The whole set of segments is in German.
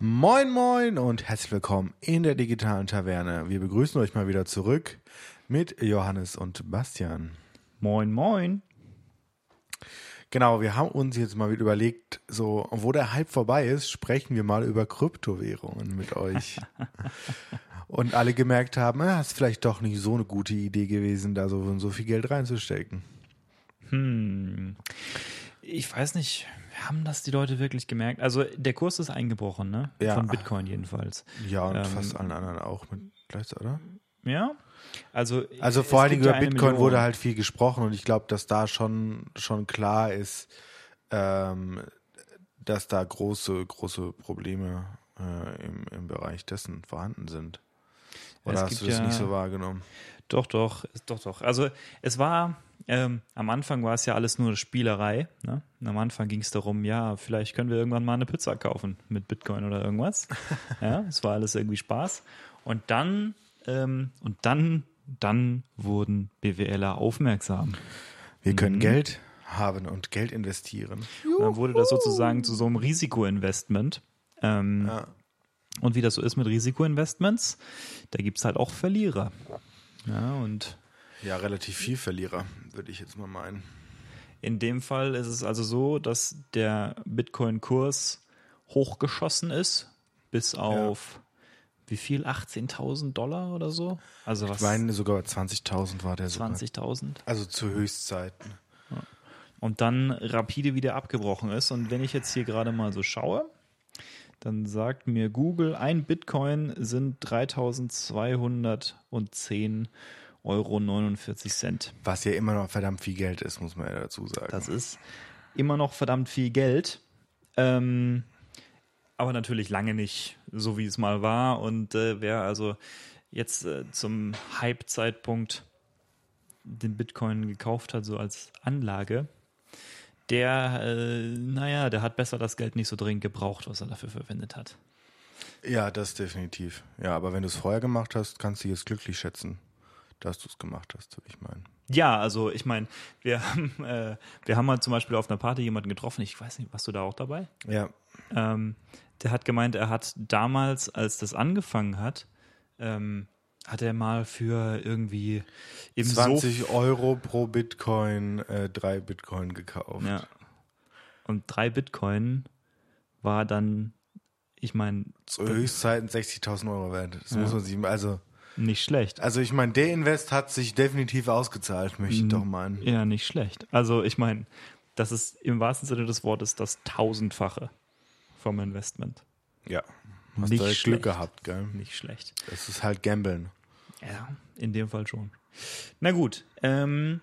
Moin, moin und herzlich willkommen in der digitalen Taverne. Wir begrüßen euch mal wieder zurück mit Johannes und Bastian. Moin, moin. Genau, wir haben uns jetzt mal wieder überlegt, so, wo der Hype vorbei ist, sprechen wir mal über Kryptowährungen mit euch. und alle gemerkt haben, es ist vielleicht doch nicht so eine gute Idee gewesen, da so, so viel Geld reinzustecken. Hm. Ich weiß nicht, haben das die Leute wirklich gemerkt? Also der Kurs ist eingebrochen, ne? Ja. Von Bitcoin jedenfalls. Ja, und Ähm, fast allen anderen auch mit gleich, oder? Ja. Also, Also vor allen Dingen über Bitcoin Million. wurde halt viel gesprochen und ich glaube, dass da schon, schon klar ist, ähm, dass da große, große Probleme äh, im, im Bereich dessen vorhanden sind. Oder Es hast du das ja- nicht so wahrgenommen? Doch, doch, doch, doch. Also es war, ähm, am Anfang war es ja alles nur Spielerei. Ne? Am Anfang ging es darum, ja, vielleicht können wir irgendwann mal eine Pizza kaufen mit Bitcoin oder irgendwas. ja, es war alles irgendwie Spaß. Und dann, ähm, und dann, dann wurden BWLer aufmerksam. Wir Mhm. können Geld haben und Geld investieren. Und dann wurde das sozusagen zu so einem Risikoinvestment. Ähm, Ja. Und wie das so ist mit Risikoinvestments, da gibt es halt auch Verlierer. Ja, und Ja, relativ viel Verlierer, würde ich jetzt mal meinen. In dem Fall ist es also so, dass der Bitcoin-Kurs hochgeschossen ist, bis auf wie viel? 18.000 Dollar oder so? Also was? Ich meine, sogar 20.000 war der sogar. 20.000. Also zu Höchstzeiten. Und dann rapide wieder abgebrochen ist. Und wenn ich jetzt hier gerade mal so schaue, dann sagt mir Google, ein Bitcoin sind 3.210 Euro 49 Cent. Was ja immer noch verdammt viel Geld ist, muss man ja dazu sagen. Das ist immer noch verdammt viel Geld. Ähm, aber natürlich lange nicht so, wie es mal war. Und äh, wer also jetzt äh, zum Hype-Zeitpunkt den Bitcoin gekauft hat, so als Anlage, der, äh, naja, der hat besser das Geld nicht so dringend gebraucht, was er dafür verwendet hat. Ja, das definitiv. Ja, aber wenn du es vorher gemacht hast, kannst du jetzt glücklich schätzen, dass du es gemacht hast, würde ich meinen. Ja, also ich meine, wir haben, äh, wir haben mal zum Beispiel auf einer Party jemanden getroffen, ich weiß nicht, warst du da auch dabei? Ja, Ähm, der hat gemeint, er hat damals, als das angefangen hat, ähm, hat er mal für irgendwie im 20 Euro pro Bitcoin, äh, drei Bitcoin gekauft. Sof ja. Und drei Bitcoin war dann, ich meine, Zu Höchstzeiten 60.000 Euro wert. Das muss man sich, also, nicht schlecht. also ich meine, der Invest hat sich definitiv ausgezahlt, möchte ich doch meinen. Ja, nicht schlecht. Also ich meine, das ist im wahrsten Sinne des Wortes das Tausendfache vom Investment. Ja. Hast Nicht du halt. Glück gehabt, gell? Nicht schlecht. Das ist halt Gambeln. Ja, in dem Fall schon. Na gut, ähm,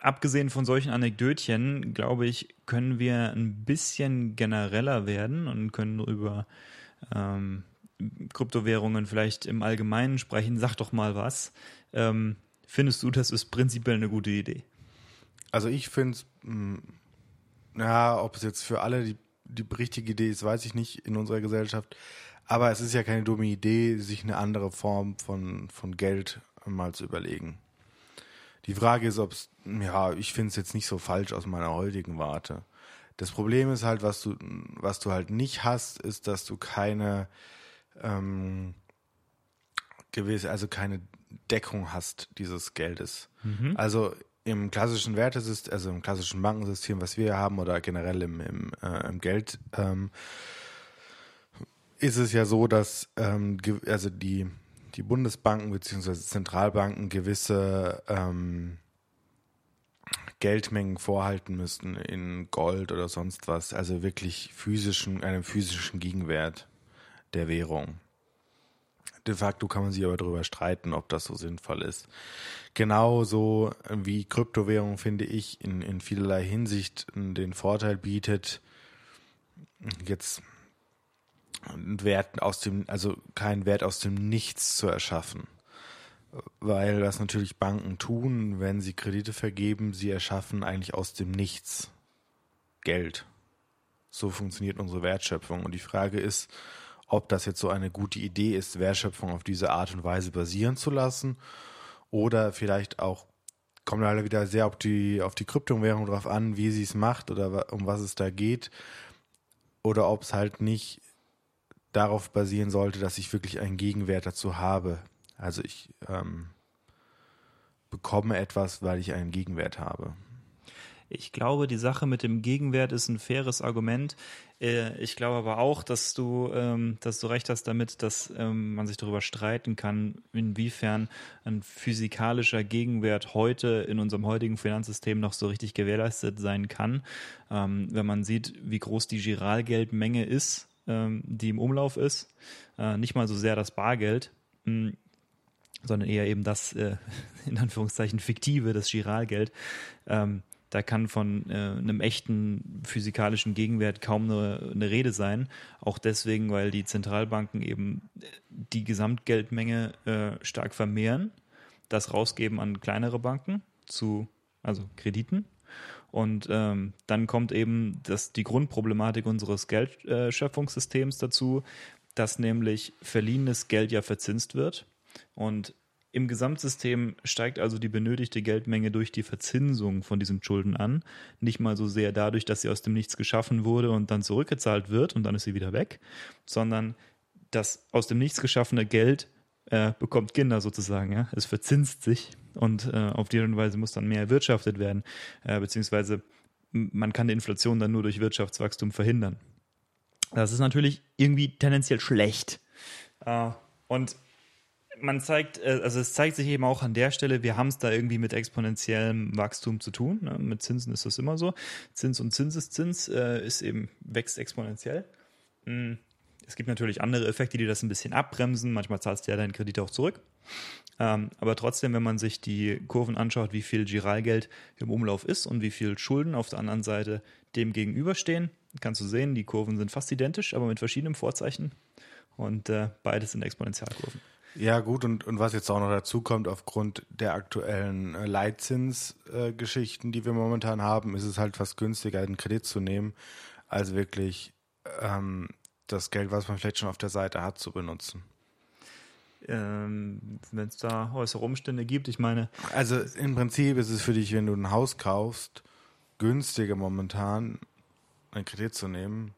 abgesehen von solchen Anekdötchen, glaube ich, können wir ein bisschen genereller werden und können über ähm, Kryptowährungen vielleicht im Allgemeinen sprechen. Sag doch mal was. Ähm, findest du, das ist prinzipiell eine gute Idee? Also ich finde es, ja, ob es jetzt für alle die, die richtige Idee ist, weiß ich nicht in unserer Gesellschaft. Aber es ist ja keine dumme Idee, sich eine andere Form von, von Geld mal zu überlegen. Die Frage ist, ob es, ja, ich finde es jetzt nicht so falsch aus meiner heutigen Warte. Das Problem ist halt, was du, was du halt nicht hast, ist, dass du keine ähm, gewisse, also keine Deckung hast dieses Geldes. Also im klassischen Wertesystem, also im klassischen Bankensystem, was wir haben, oder generell im, im, äh, im Geld, ähm, ist es ja so, dass ähm, also die, die Bundesbanken bzw. Zentralbanken gewisse ähm, Geldmengen vorhalten müssten in Gold oder sonst was, also wirklich physischen, einem physischen Gegenwert der Währung. De facto kann man sich aber darüber streiten, ob das so sinnvoll ist. Genauso wie Kryptowährung, finde ich, in, in vielerlei Hinsicht den Vorteil bietet, jetzt Wert aus dem, also keinen Wert aus dem Nichts zu erschaffen. Weil was natürlich Banken tun, wenn sie Kredite vergeben, sie erschaffen eigentlich aus dem Nichts Geld. So funktioniert unsere Wertschöpfung. Und die Frage ist, ob das jetzt so eine gute Idee ist, Wertschöpfung auf diese Art und Weise basieren zu lassen oder vielleicht auch kommt leider wieder sehr auf die, auf die Kryptowährung drauf an, wie sie es macht oder um was es da geht. oder ob es halt nicht darauf basieren sollte, dass ich wirklich einen Gegenwert dazu habe. Also ich ähm, bekomme etwas, weil ich einen Gegenwert habe. Ich glaube, die Sache mit dem Gegenwert ist ein faires Argument. Äh, ich glaube aber auch, dass du, ähm, dass du recht hast damit, dass ähm, man sich darüber streiten kann, inwiefern ein physikalischer Gegenwert heute in unserem heutigen Finanzsystem noch so richtig gewährleistet sein kann. Ähm, wenn man sieht, wie groß die Giralgeldmenge ist, die im Umlauf ist, äh, nicht mal so sehr das Bargeld, hm, sondern eher eben das, äh, in Anführungszeichen, fiktive, das Giralgeld. Da kann von äh, einem echten physikalischen Gegenwert kaum eine, eine, Rede sein. Auch deswegen, weil die Zentralbanken eben die Gesamtgeldmenge äh, stark vermehren, das rausgeben an kleinere Banken zu, also Krediten. Und ähm, dann kommt eben das, die Grundproblematik unseres Geldschöpfungssystems äh, dazu, dass nämlich verliehenes Geld ja verzinst wird. Und im Gesamtsystem steigt also die benötigte Geldmenge durch die Verzinsung von diesen Schulden an. Nicht mal so sehr dadurch, dass sie aus dem Nichts geschaffen wurde und dann zurückgezahlt wird und dann ist sie wieder weg, sondern das aus dem Nichts geschaffene Geld äh, bekommt Kinder sozusagen. Ja? Es verzinst sich und äh, auf die Art und Weise muss dann mehr erwirtschaftet werden, äh, beziehungsweise man kann die Inflation dann nur durch Wirtschaftswachstum verhindern. Das ist natürlich irgendwie tendenziell schlecht. Äh, und man zeigt, äh, also es zeigt sich eben auch an der Stelle, wir haben es da irgendwie mit exponentiellem Wachstum zu tun. Ne? Mit Zinsen ist das immer so. Zins und Zinseszins äh, ist eben, wächst exponentiell. Hm. Es gibt natürlich andere Effekte, die das ein bisschen abbremsen. Manchmal zahlst du ja deinen Kredit auch zurück. Ähm, aber trotzdem, wenn man sich die Kurven anschaut, wie viel Giralgeld im Umlauf ist und wie viel Schulden auf der anderen Seite dem gegenüberstehen, kannst du sehen, die Kurven sind fast identisch, aber mit verschiedenem Vorzeichen. Und äh, beides sind Exponentialkurven. Ja, gut, und, und was jetzt auch noch dazu kommt, aufgrund der aktuellen äh, Leitzinsgeschichten, äh, die wir momentan haben, ist es halt fast günstiger, einen Kredit zu nehmen, als wirklich ähm, das Geld, was man vielleicht schon auf der Seite hat, zu benutzen. Ähm, wenn es da äußere Umstände gibt, ich meine. Also im Prinzip ist es für dich, wenn du ein Haus kaufst, günstiger momentan einen Kredit zu nehmen,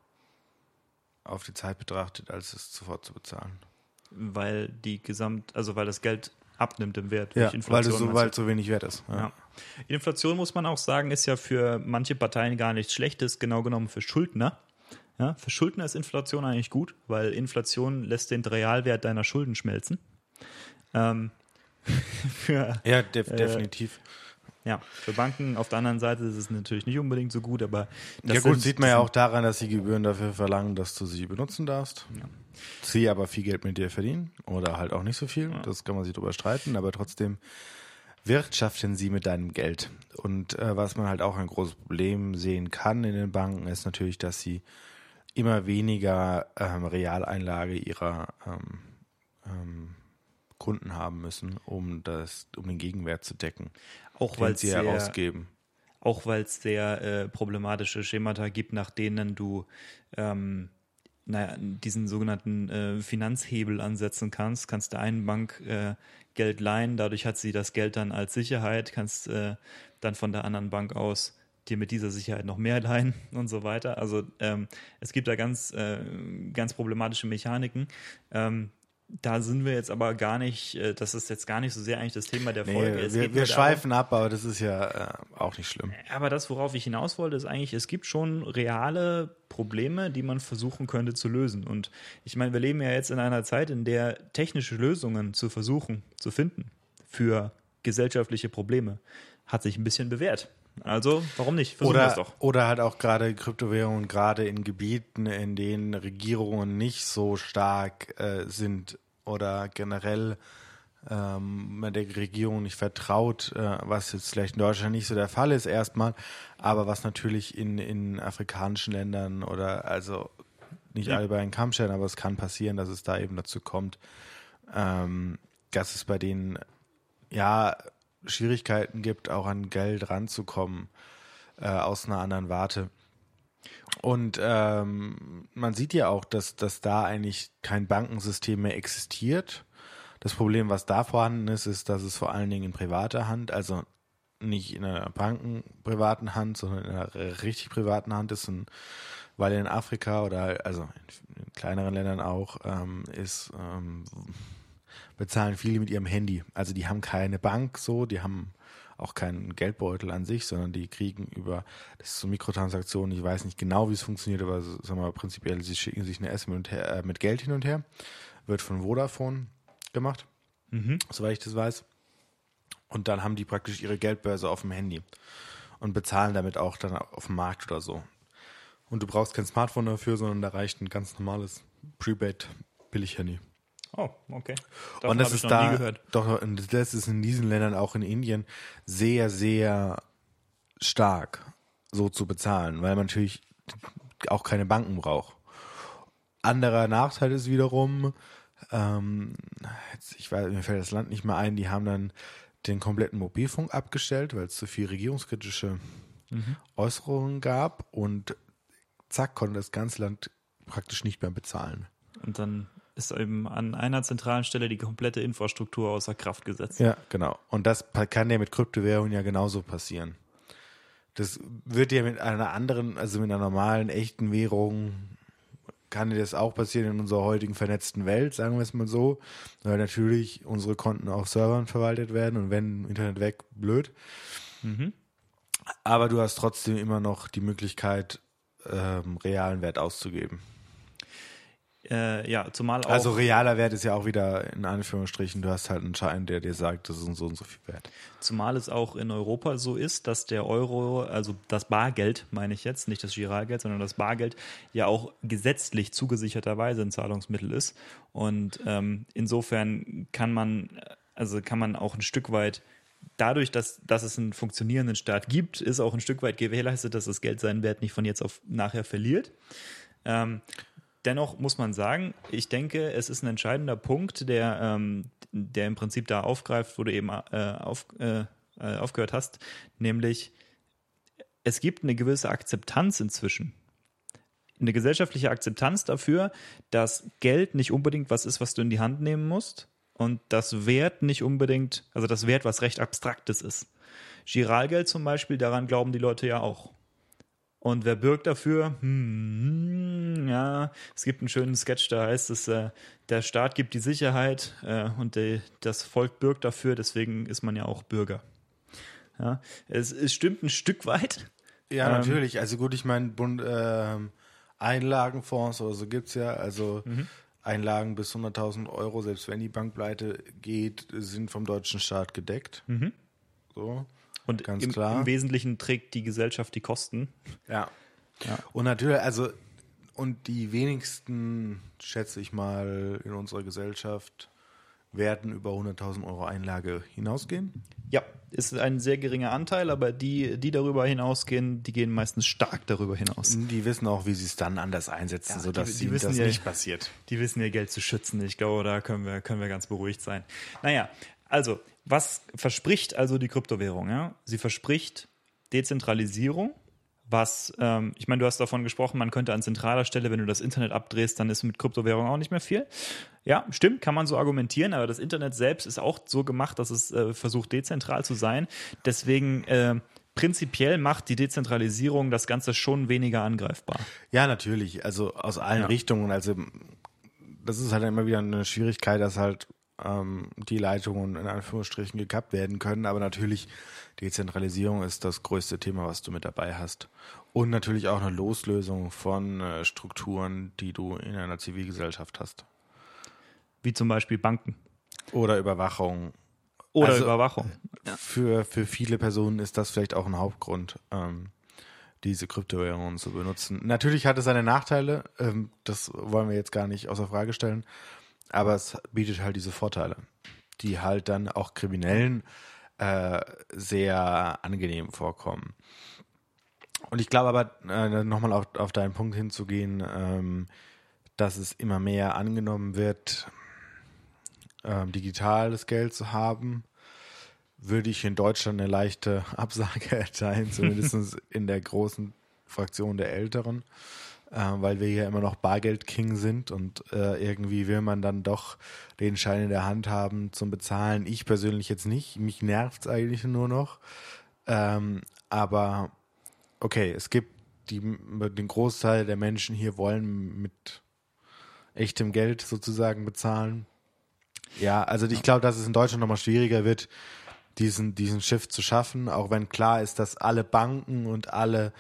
auf die Zeit betrachtet, als es sofort zu bezahlen weil die Gesamt, also weil das Geld abnimmt im Wert ja, Weil es so, weil so wenig wert ist. Ja. ja. Inflation muss man auch sagen, ist ja für manche Parteien gar nichts Schlechtes, genau genommen für Schuldner. Ja, für Schuldner ist Inflation eigentlich gut, weil Inflation lässt den Realwert deiner Schulden schmelzen. Ähm, für, ja, def äh, definitiv. Ja, für Banken auf der anderen Seite ist es natürlich nicht unbedingt so gut, aber das ja gut sind, sieht man ja auch daran, dass sie Gebühren dafür verlangen, dass du sie benutzen darfst. Ja. Sie aber viel Geld mit dir verdienen oder halt auch nicht so viel. Ja. Das kann man sich drüber streiten, aber trotzdem wirtschaften sie mit deinem Geld. Und äh, was man halt auch ein großes Problem sehen kann in den Banken, ist natürlich, dass sie immer weniger ähm, Realeinlage ihrer ähm, ähm, Kunden haben müssen, um das, um den Gegenwert zu decken auch weil sie sehr, herausgeben. Auch weil es sehr äh, problematische Schemata gibt, nach denen du ähm, naja, diesen sogenannten äh, Finanzhebel ansetzen kannst. Kannst der einen Bank äh, Geld leihen, dadurch hat sie das Geld dann als Sicherheit, kannst äh, dann von der anderen Bank aus dir mit dieser Sicherheit noch mehr leihen und so weiter. Also ähm, es gibt da ganz, äh, ganz problematische Mechaniken. Ähm, da sind wir jetzt aber gar nicht, äh, das ist jetzt gar nicht so sehr eigentlich das Thema der Folge. Nee, wir, wir schweifen ab, aber das ist ja äh, auch nicht schlimm. Aber das, worauf ich hinaus wollte, ist eigentlich, es gibt schon reale Probleme, die man versuchen könnte zu lösen. Und ich meine, wir leben ja jetzt in einer Zeit, in der technische Lösungen zu versuchen, zu finden für gesellschaftliche Probleme, hat sich ein bisschen bewährt. Also, warum nicht? Versuchen oder, doch. oder halt auch gerade Kryptowährungen, gerade in Gebieten, in denen Regierungen nicht so stark äh, sind oder generell ähm, man der Regierung nicht vertraut, äh, was jetzt vielleicht in Deutschland nicht so der Fall ist erstmal, aber was natürlich in, in afrikanischen Ländern oder also nicht ja. alle bei den Kamm stellen, aber es kann passieren, dass es da eben dazu kommt, ähm, dass es bei denen ja Schwierigkeiten gibt, auch an Geld ranzukommen äh, aus einer anderen Warte. Und ähm, man sieht ja auch, dass, dass da eigentlich kein Bankensystem mehr existiert. Das Problem, was da vorhanden ist, ist, dass es vor allen Dingen in privater Hand, also nicht in einer bankenprivaten Hand, sondern in einer richtig privaten Hand ist. Und weil in Afrika oder also in kleineren Ländern auch ähm, ist ähm, bezahlen viele mit ihrem Handy. Also die haben keine Bank so, die haben auch keinen Geldbeutel an sich, sondern die kriegen über, das ist so Mikrotransaktionen, ich weiß nicht genau, wie es funktioniert, aber sagen wir mal, prinzipiell, sie schicken sich eine S mit, her, äh, mit Geld hin und her, wird von Vodafone gemacht, mhm. soweit ich das weiß. Und dann haben die praktisch ihre Geldbörse auf dem Handy und bezahlen damit auch dann auf dem Markt oder so. Und du brauchst kein Smartphone dafür, sondern da reicht ein ganz normales Prepaid Billig-Handy. Oh, okay. Davon und das ist da, doch, das ist in diesen Ländern, auch in Indien, sehr, sehr stark, so zu bezahlen, weil man natürlich auch keine Banken braucht. Anderer Nachteil ist wiederum, ähm, jetzt, ich weiß, mir fällt das Land nicht mehr ein, die haben dann den kompletten Mobilfunk abgestellt, weil es zu viel regierungskritische mhm. Äußerungen gab und zack, konnte das ganze Land praktisch nicht mehr bezahlen. Und dann ist eben an einer zentralen Stelle die komplette Infrastruktur außer Kraft gesetzt. Ja, genau. Und das kann ja mit Kryptowährungen ja genauso passieren. Das wird ja mit einer anderen, also mit einer normalen, echten Währung, kann das auch passieren in unserer heutigen vernetzten Welt, sagen wir es mal so. Weil natürlich unsere Konten auf Servern verwaltet werden und wenn Internet weg, blöd. Mhm. Aber du hast trotzdem immer noch die Möglichkeit, ähm, realen Wert auszugeben. Äh, ja, zumal auch. Also realer Wert ist ja auch wieder in Anführungsstrichen, du hast halt einen Schein, der dir sagt, das ist so und so viel wert. Zumal es auch in Europa so ist, dass der Euro, also das Bargeld, meine ich jetzt, nicht das Giralgeld, sondern das Bargeld ja auch gesetzlich zugesicherterweise ein Zahlungsmittel ist. Und ähm, insofern kann man, also kann man auch ein Stück weit dadurch, dass, dass es einen funktionierenden Staat gibt, ist auch ein Stück weit gewährleistet, dass das Geld seinen Wert nicht von jetzt auf nachher verliert. Ähm, Dennoch muss man sagen, ich denke, es ist ein entscheidender Punkt, der, ähm, der im Prinzip da aufgreift, wo du eben äh, auf, äh, äh, aufgehört hast, nämlich es gibt eine gewisse Akzeptanz inzwischen. Eine gesellschaftliche Akzeptanz dafür, dass Geld nicht unbedingt was ist, was du in die Hand nehmen musst und das Wert nicht unbedingt, also das Wert was recht Abstraktes ist. Giralgeld zum Beispiel, daran glauben die Leute ja auch. Und wer bürgt dafür? Hm, ja, es gibt einen schönen Sketch, da heißt es, äh, der Staat gibt die Sicherheit äh, und die, das Volk bürgt dafür, deswegen ist man ja auch Bürger. Ja, es, es stimmt ein Stück weit. Ja, ähm, natürlich. Also gut, ich meine, Bund, äh, Einlagenfonds oder so gibt es ja. Also mhm. Einlagen bis 100.000 Euro, selbst wenn die Bank pleite geht, sind vom deutschen Staat gedeckt. Mhm. So. Und Ganz im, klar. im Wesentlichen trägt die Gesellschaft die Kosten. Ja. ja. Und natürlich, also, und die wenigsten, schätze ich mal, in unserer Gesellschaft werden über 100.000 Euro Einlage hinausgehen? Ja, ist ein sehr geringer Anteil, aber die, die darüber hinausgehen, die gehen meistens stark darüber hinaus. Die wissen auch, wie sie es dann anders einsetzen, ja, sodass die, die das ja, nicht passiert. Die wissen ihr Geld zu schützen. Ich glaube, da können wir, können wir ganz beruhigt sein. Naja, also was verspricht also die Kryptowährung? Ja? Sie verspricht Dezentralisierung, was, ähm, ich meine, du hast davon gesprochen, man könnte an zentraler Stelle, wenn du das Internet abdrehst, dann ist mit Kryptowährung auch nicht mehr viel. Ja, stimmt, kann man so argumentieren, aber das Internet selbst ist auch so gemacht, dass es äh, versucht, dezentral zu sein. Deswegen äh, prinzipiell macht die Dezentralisierung das Ganze schon weniger angreifbar. Ja, natürlich. Also aus allen ja. Richtungen. Also das ist halt immer wieder eine Schwierigkeit, dass halt ähm, die Leitungen in Anführungsstrichen gekappt werden können. Aber natürlich, Dezentralisierung ist das größte Thema, was du mit dabei hast. Und natürlich auch eine Loslösung von äh, Strukturen, die du in einer Zivilgesellschaft hast. Wie zum Beispiel Banken. Oder Überwachung. Oder also Überwachung. Ja. Für, für viele Personen ist das vielleicht auch ein Hauptgrund, ähm, diese Kryptowährungen zu benutzen. Natürlich hat es seine Nachteile, ähm, das wollen wir jetzt gar nicht außer Frage stellen. Aber es bietet halt diese Vorteile, die halt dann auch Kriminellen äh, sehr angenehm vorkommen. Und ich glaube aber, äh, nochmal auf, auf deinen Punkt hinzugehen, ähm, dass es immer mehr angenommen wird, ähm, digitales Geld zu haben, würde ich in Deutschland eine leichte Absage erteilen, zumindest in der großen Fraktion der Älteren weil wir ja immer noch Bargeld-King sind und äh, irgendwie will man dann doch den Schein in der Hand haben zum Bezahlen. Ich persönlich jetzt nicht, mich nervt es eigentlich nur noch. Ähm, aber okay, es gibt die, den Großteil der Menschen hier wollen mit echtem Geld sozusagen bezahlen. Ja, also ich glaube, dass es in Deutschland nochmal schwieriger wird, diesen, diesen Shift zu schaffen, auch wenn klar ist, dass alle Banken und alle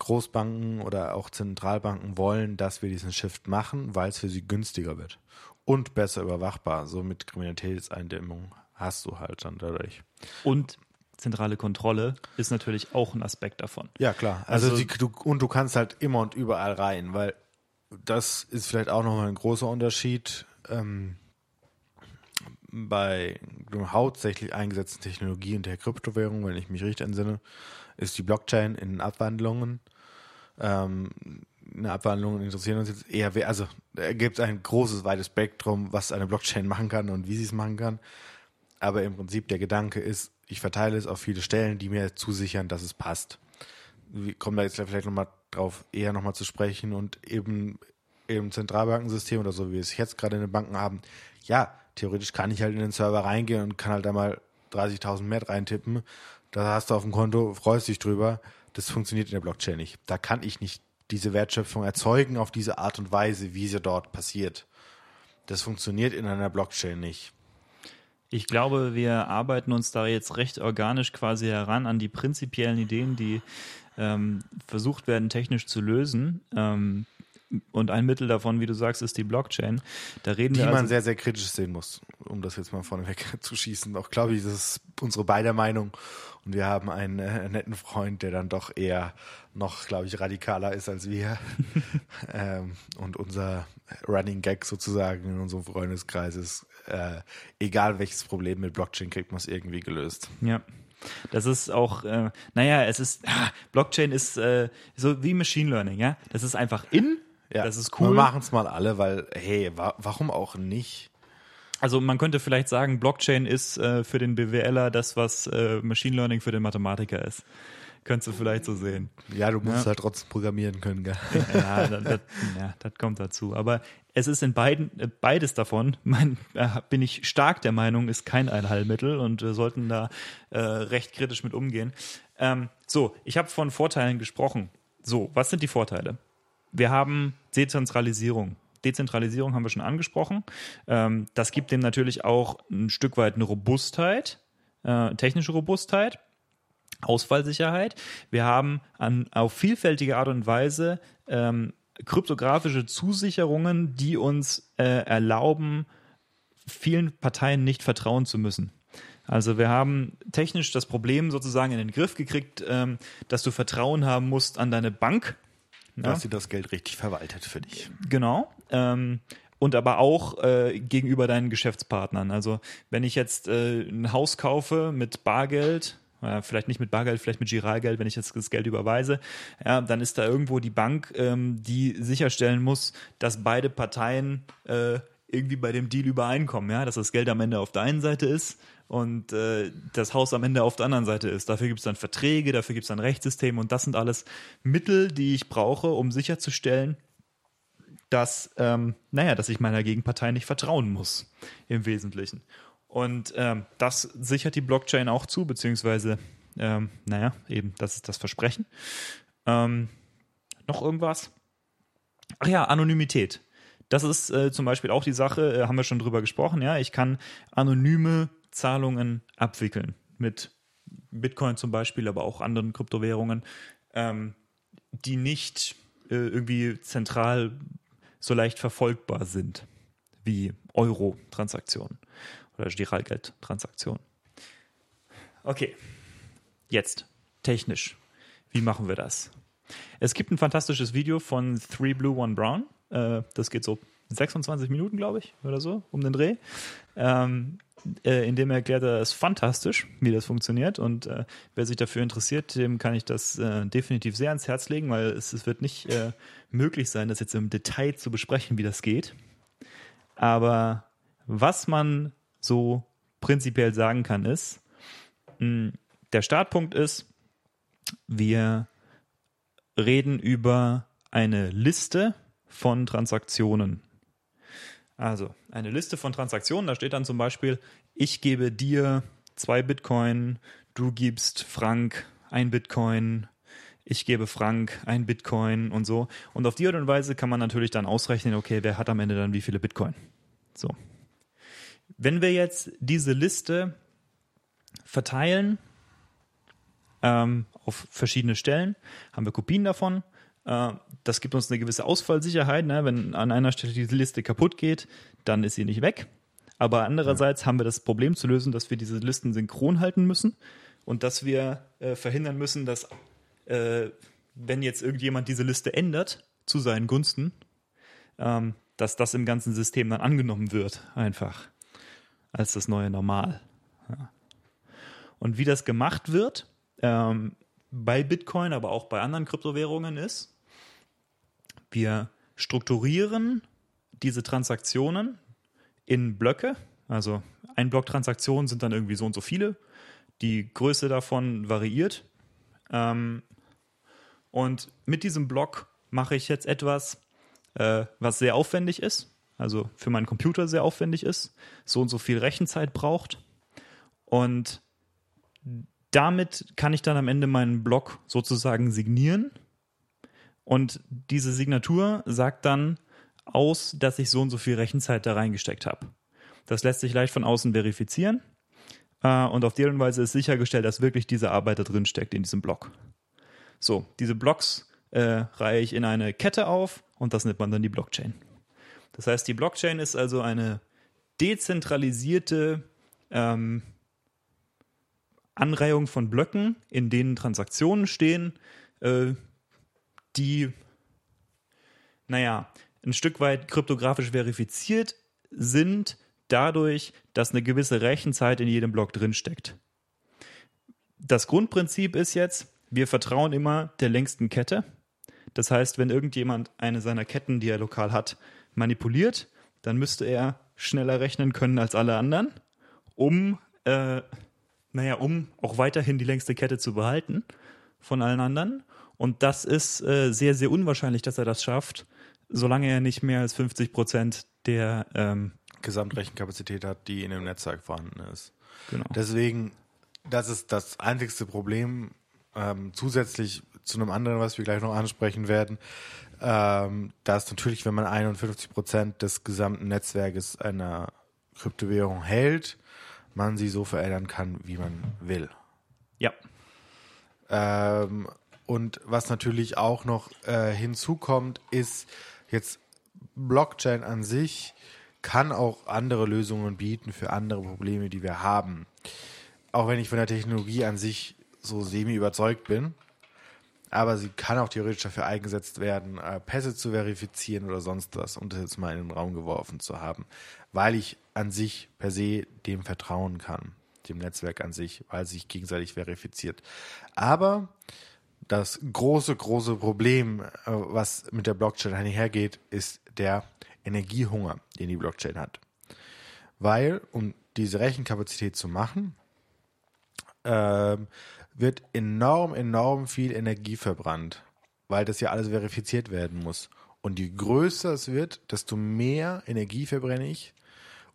Großbanken oder auch Zentralbanken wollen, dass wir diesen Shift machen, weil es für sie günstiger wird und besser überwachbar. So mit Kriminalitätseindämmung hast du halt dann dadurch. Und zentrale Kontrolle ist natürlich auch ein Aspekt davon. Ja, klar. Also, also die, du, und du kannst halt immer und überall rein, weil das ist vielleicht auch nochmal ein großer Unterschied. Ähm, bei hauptsächlich eingesetzten Technologien der Kryptowährung, wenn ich mich richtig entsinne, ist die Blockchain in Abwandlungen. Ähm, eine Abwandlung interessieren uns jetzt eher, also gibt es ein großes, weites Spektrum, was eine Blockchain machen kann und wie sie es machen kann. Aber im Prinzip der Gedanke ist, ich verteile es auf viele Stellen, die mir zusichern, dass es passt. Wir kommen da jetzt vielleicht nochmal drauf, eher nochmal zu sprechen und eben im Zentralbankensystem oder so, wie wir es jetzt gerade in den Banken haben, ja, theoretisch kann ich halt in den Server reingehen und kann halt da mal 30.000 mehr reintippen. Da hast du auf dem Konto, freust dich drüber. Das funktioniert in der Blockchain nicht. Da kann ich nicht diese Wertschöpfung erzeugen auf diese Art und Weise, wie sie dort passiert. Das funktioniert in einer Blockchain nicht. Ich glaube, wir arbeiten uns da jetzt recht organisch quasi heran an die prinzipiellen Ideen, die ähm, versucht werden, technisch zu lösen. Ähm, und ein Mittel davon, wie du sagst, ist die Blockchain. Da reden die wir man also sehr, sehr kritisch sehen muss, um das jetzt mal vorneweg zu schießen. Auch glaube ich, das ist unsere beider Meinung. Und wir haben einen äh, netten Freund, der dann doch eher noch, glaube ich, radikaler ist als wir. ähm, und unser Running Gag sozusagen in unserem Freundeskreis ist, äh, egal welches Problem mit Blockchain kriegt man es irgendwie gelöst. Ja. Das ist auch, äh, naja, es ist, ah, Blockchain ist äh, so wie Machine Learning, ja. Das ist einfach in, Ja, das ist cool. Wir machen es mal alle, weil, hey, wa warum auch nicht? Also man könnte vielleicht sagen, Blockchain ist äh, für den BWLer das, was äh, Machine Learning für den Mathematiker ist. Könntest du vielleicht so sehen. Ja, du musst Ja. halt trotzdem programmieren können, gell? Ja, das, das, ja, das kommt dazu. Aber es ist in beiden, äh, beides davon, mein, äh, bin ich stark der Meinung, ist kein Allheilmittel und wir sollten da äh, recht kritisch mit umgehen. Ähm, so, ich habe von Vorteilen gesprochen. So, was sind die Vorteile? Wir haben Dezentralisierung. Dezentralisierung haben wir schon angesprochen. Ähm, das gibt dem natürlich auch ein Stück weit eine Robustheit, äh, technische Robustheit. Ausfallsicherheit. Wir haben an, auf vielfältige Art und Weise ähm, kryptografische Zusicherungen, die uns äh, erlauben, vielen Parteien nicht vertrauen zu müssen. Also wir haben technisch das Problem sozusagen in den Griff gekriegt, ähm, dass du Vertrauen haben musst an deine Bank. Ja? Dass sie das Geld richtig verwaltet für dich. Genau. Ähm, und aber auch äh, gegenüber deinen Geschäftspartnern. Also wenn ich jetzt äh, ein Haus kaufe mit Bargeld, äh, vielleicht nicht mit Bargeld, vielleicht mit Giralgeld, wenn ich jetzt das Geld überweise, ja, dann ist da irgendwo die Bank, ähm, die sicherstellen muss, dass beide Parteien äh, irgendwie bei dem Deal übereinkommen, ja, dass das Geld am Ende auf der einen Seite ist und äh, das Haus am Ende auf der anderen Seite ist. Dafür gibt es dann Verträge, dafür gibt es dann Rechtssystem und das sind alles Mittel, die ich brauche, um sicherzustellen, dass, ähm, naja, dass ich meiner Gegenpartei nicht vertrauen muss, im Wesentlichen. Und ähm, das sichert die Blockchain auch zu, beziehungsweise, ähm, naja, eben, das ist das Versprechen. Ähm, noch irgendwas? Ach ja, Anonymität. Das ist äh, zum Beispiel auch die Sache, äh, haben wir schon drüber gesprochen, ja. Ich kann anonyme Zahlungen abwickeln mit Bitcoin zum Beispiel, aber auch anderen Kryptowährungen, ähm, die nicht äh, irgendwie zentral so leicht verfolgbar sind wie Euro-Transaktionen oder Giralgeld-Transaktionen. Okay, jetzt technisch. Wie machen wir das? Es gibt ein fantastisches Video von Three Blue One Brown. Äh, das geht so 26 Minuten, glaube ich, oder so, um den Dreh. Ähm, äh, in dem erklärt er es fantastisch, wie das funktioniert. Und äh, wer sich dafür interessiert, dem kann ich das äh, definitiv sehr ans Herz legen, weil es, es wird nicht äh, möglich sein, das jetzt im Detail zu besprechen, wie das geht. Aber was man so prinzipiell sagen kann, ist, mh, der Startpunkt ist, wir reden über eine Liste von Transaktionen. Also eine Liste von Transaktionen, da steht dann zum Beispiel, ich gebe dir zwei Bitcoin, du gibst Frank ein Bitcoin, ich gebe Frank ein Bitcoin und so. Und auf die Art und Weise kann man natürlich dann ausrechnen, okay, wer hat am Ende dann wie viele Bitcoin. So. Wenn wir jetzt diese Liste verteilen ähm, auf verschiedene Stellen, haben wir Kopien davon. Äh, das gibt uns eine gewisse Ausfallsicherheit. Ne? Wenn an einer Stelle diese Liste kaputt geht, dann ist sie nicht weg. Aber andererseits ja. haben wir das Problem zu lösen, dass wir diese Listen synchron halten müssen und dass wir äh, verhindern müssen, dass äh, wenn jetzt irgendjemand diese Liste ändert zu seinen Gunsten, ähm, dass das im ganzen System dann angenommen wird, einfach als das neue Normal. Ja. Und wie das gemacht wird, ähm, bei Bitcoin, aber auch bei anderen Kryptowährungen ist, wir strukturieren diese Transaktionen in Blöcke. Also ein Block Transaktionen sind dann irgendwie so und so viele. Die Größe davon variiert. Ähm, und mit diesem Block mache ich jetzt etwas, äh, was sehr aufwendig ist, also für meinen Computer sehr aufwendig ist, so und so viel Rechenzeit braucht. Und damit kann ich dann am Ende meinen Block sozusagen signieren. Und diese Signatur sagt dann aus, dass ich so und so viel Rechenzeit da reingesteckt habe. Das lässt sich leicht von außen verifizieren. Äh, und auf die Art und Weise ist sichergestellt, dass wirklich diese Arbeit da drin steckt in diesem Block. So, diese Blocks äh, reihe ich in eine Kette auf und das nennt man dann die Blockchain. Das heißt, die Blockchain ist also eine dezentralisierte ähm, Anreihung von Blöcken, in denen Transaktionen stehen, äh, die, naja, ein Stück weit kryptografisch verifiziert sind, dadurch, dass eine gewisse Rechenzeit in jedem Block drinsteckt. Das Grundprinzip ist jetzt, wir vertrauen immer der längsten Kette. Das heißt, wenn irgendjemand eine seiner Ketten, die er lokal hat, manipuliert, dann müsste er schneller rechnen können als alle anderen, um äh, naja, um auch weiterhin die längste Kette zu behalten von allen anderen. Und das ist äh, sehr, sehr unwahrscheinlich, dass er das schafft, solange er nicht mehr als 50 Prozent der ähm, Gesamtrechenkapazität hat, die in dem Netzwerk vorhanden ist. Genau. Deswegen, das ist das einzigste Problem, ähm, zusätzlich zu einem anderen, was wir gleich noch ansprechen werden, ähm, dass natürlich, wenn man 51 Prozent des gesamten Netzwerkes einer Kryptowährung hält, man sie so verändern kann, wie man will. Ja. Ähm, und was natürlich auch noch äh, hinzukommt, ist jetzt Blockchain an sich kann auch andere Lösungen bieten für andere Probleme, die wir haben. Auch wenn ich von der Technologie an sich so semi überzeugt bin. Aber sie kann auch theoretisch dafür eingesetzt werden, äh, Pässe zu verifizieren oder sonst was, um das jetzt mal in den Raum geworfen zu haben. Weil ich an sich per se dem vertrauen kann, dem Netzwerk an sich, weil es sich gegenseitig verifiziert. Aber das große, große Problem, äh, was mit der Blockchain einhergeht, ist der Energiehunger, den die Blockchain hat. Weil, um diese Rechenkapazität zu machen, ähm, wird enorm, enorm viel Energie verbrannt, weil das ja alles verifiziert werden muss. Und je größer es wird, desto mehr Energie verbrenne ich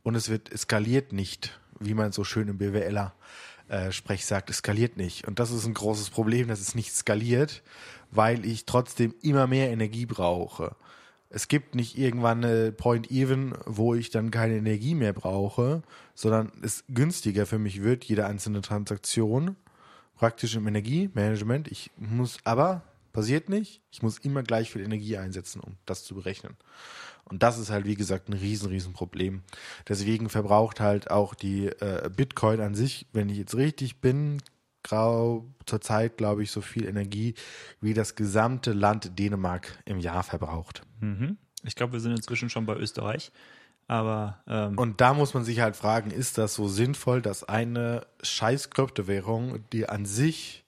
und es wird eskaliert nicht, wie man so schön im BWLer äh, Sprech sagt, eskaliert nicht. Und das ist ein großes Problem, dass es nicht skaliert, weil ich trotzdem immer mehr Energie brauche. Es gibt nicht irgendwann eine Point Even, wo ich dann keine Energie mehr brauche, sondern es günstiger für mich wird, jede einzelne Transaktion praktisch im Energiemanagement. Ich muss aber, passiert nicht, ich muss immer gleich viel Energie einsetzen, um das zu berechnen. Und das ist halt, wie gesagt, ein riesen, riesen Problem. Deswegen verbraucht halt auch die äh, Bitcoin an sich, wenn ich jetzt richtig bin, grau zurzeit, glaube ich, so viel Energie, wie das gesamte Land Dänemark im Jahr verbraucht. Mhm. Ich glaube, wir sind inzwischen schon bei Österreich. Aber ähm und da muss man sich halt fragen, ist das so sinnvoll, dass eine scheiß Kryptowährung, die an sich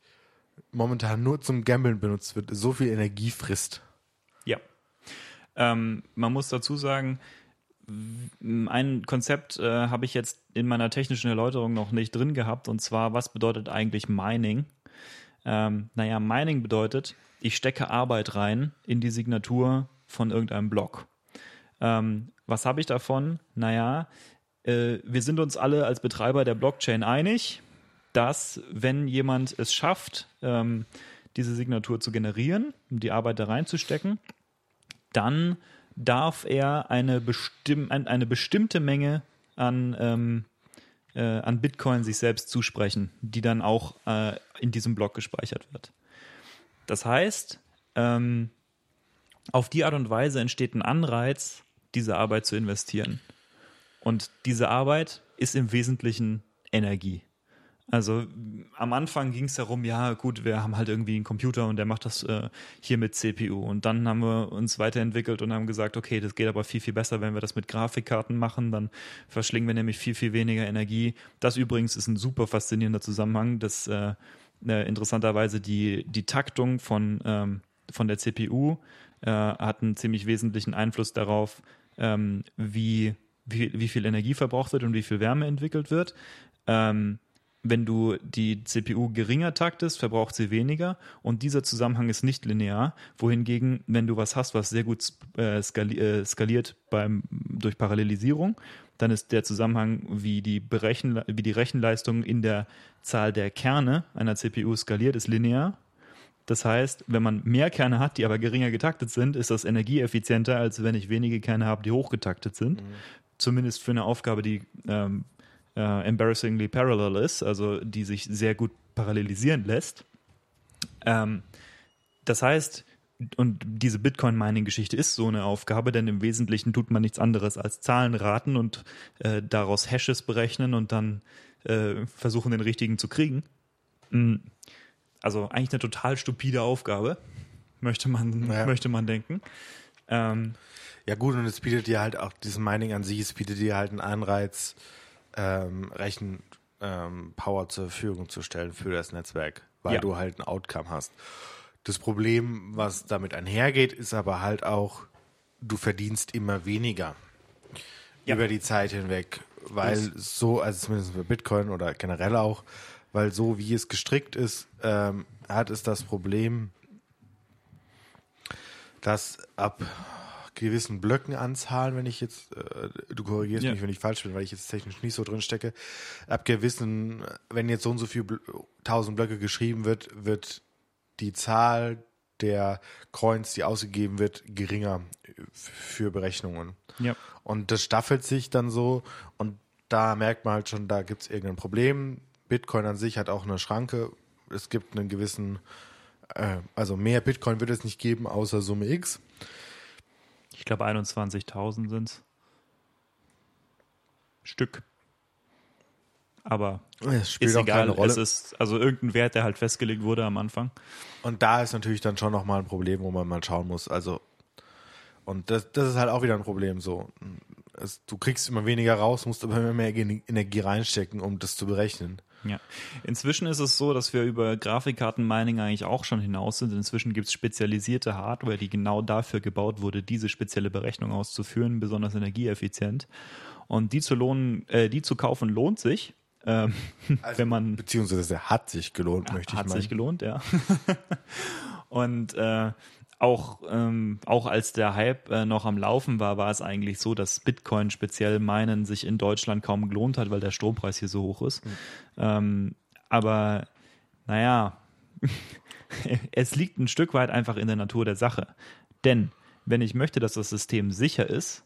momentan nur zum Gambeln benutzt wird, so viel Energie frisst? Ähm, man muss dazu sagen, ein Konzept äh, habe ich jetzt in meiner technischen Erläuterung noch nicht drin gehabt, und zwar, was bedeutet eigentlich Mining? Ähm, naja, Mining bedeutet, ich stecke Arbeit rein in die Signatur von irgendeinem Block. Ähm, was habe ich davon? Naja, äh, wir sind uns alle als Betreiber der Blockchain einig, dass wenn jemand es schafft, ähm, diese Signatur zu generieren, die Arbeit da reinzustecken. Dann darf er eine, bestimm eine bestimmte Menge an, ähm, äh, an Bitcoin sich selbst zusprechen, die dann auch äh, in diesem Block gespeichert wird. Das heißt, ähm, auf die Art und Weise entsteht ein Anreiz, diese Arbeit zu investieren. Und diese Arbeit ist im Wesentlichen Energie. Also am Anfang ging es darum, ja gut, wir haben halt irgendwie einen Computer und der macht das äh, hier mit CPU. Und dann haben wir uns weiterentwickelt und haben gesagt, okay, das geht aber viel, viel besser, wenn wir das mit Grafikkarten machen. Dann verschlingen wir nämlich viel, viel weniger Energie. Das übrigens ist ein super faszinierender Zusammenhang, dass äh, äh, interessanterweise die, die Taktung von, ähm, von der CPU äh, hat einen ziemlich wesentlichen Einfluss darauf, ähm, wie, wie, wie viel Energie verbraucht wird und wie viel Wärme entwickelt wird. Ähm, wenn du die CPU geringer taktest, verbraucht sie weniger und dieser Zusammenhang ist nicht linear. Wohingegen, wenn du was hast, was sehr gut äh, skali äh, skaliert beim, durch Parallelisierung, dann ist der Zusammenhang, wie die, Berechen, wie die Rechenleistung in der Zahl der Kerne einer CPU skaliert, ist linear. Das heißt, wenn man mehr Kerne hat, die aber geringer getaktet sind, ist das energieeffizienter, als wenn ich wenige Kerne habe, die hochgetaktet sind. Mhm. Zumindest für eine Aufgabe, die ähm, äh, embarrassingly parallel ist, also die sich sehr gut parallelisieren lässt. Ähm, das heißt, und diese Bitcoin-Mining-Geschichte ist so eine Aufgabe, denn im Wesentlichen tut man nichts anderes als Zahlen raten und äh, daraus Hashes berechnen und dann äh, versuchen, den richtigen zu kriegen. Mhm. Also eigentlich eine total stupide Aufgabe, möchte man, ja. möchte man denken. Ähm, ja gut, und es bietet dir halt auch, dieses Mining an sich, es bietet dir halt einen Anreiz, ähm, Rechenpower ähm, zur Verfügung zu stellen für das Netzwerk, weil ja. du halt ein Outcome hast. Das Problem, was damit einhergeht, ist aber halt auch, du verdienst immer weniger ja. über die Zeit hinweg, weil das so, also zumindest für Bitcoin oder generell auch, weil so wie es gestrickt ist, ähm, hat es das Problem, dass ab gewissen Blöckenanzahlen, wenn ich jetzt, äh, du korrigierst ja. mich, wenn ich falsch bin, weil ich jetzt technisch nicht so drin stecke, ab gewissen, wenn jetzt so und so viel tausend Blöcke geschrieben wird, wird die Zahl der Coins, die ausgegeben wird, geringer für Berechnungen. Ja. Und das staffelt sich dann so und da merkt man halt schon, da gibt es irgendein Problem. Bitcoin an sich hat auch eine Schranke. Es gibt einen gewissen, äh, also mehr Bitcoin wird es nicht geben, außer Summe X. Ich glaube 21.000 sind es. Stück. Aber es spielt ist auch egal. keine Rolle. Es ist also irgendein Wert, der halt festgelegt wurde am Anfang. Und da ist natürlich dann schon nochmal ein Problem, wo man mal schauen muss. Also, und das, das ist halt auch wieder ein Problem so. Es, du kriegst immer weniger raus, musst aber immer mehr Energie reinstecken, um das zu berechnen. Ja. Inzwischen ist es so, dass wir über Grafikkarten-Mining eigentlich auch schon hinaus sind. Inzwischen gibt es spezialisierte Hardware, die genau dafür gebaut wurde, diese spezielle Berechnung auszuführen, besonders energieeffizient. Und die zu lohnen, äh, die zu kaufen lohnt sich. Ähm, also, wenn man beziehungsweise hat sich gelohnt, möchte ich hat meinen. Hat sich gelohnt, ja. Und äh, auch, ähm, auch als der Hype äh, noch am Laufen war, war es eigentlich so, dass Bitcoin speziell meinen sich in Deutschland kaum gelohnt hat, weil der Strompreis hier so hoch ist. Mhm. Ähm, aber naja, es liegt ein Stück weit einfach in der Natur der Sache. Denn wenn ich möchte, dass das System sicher ist,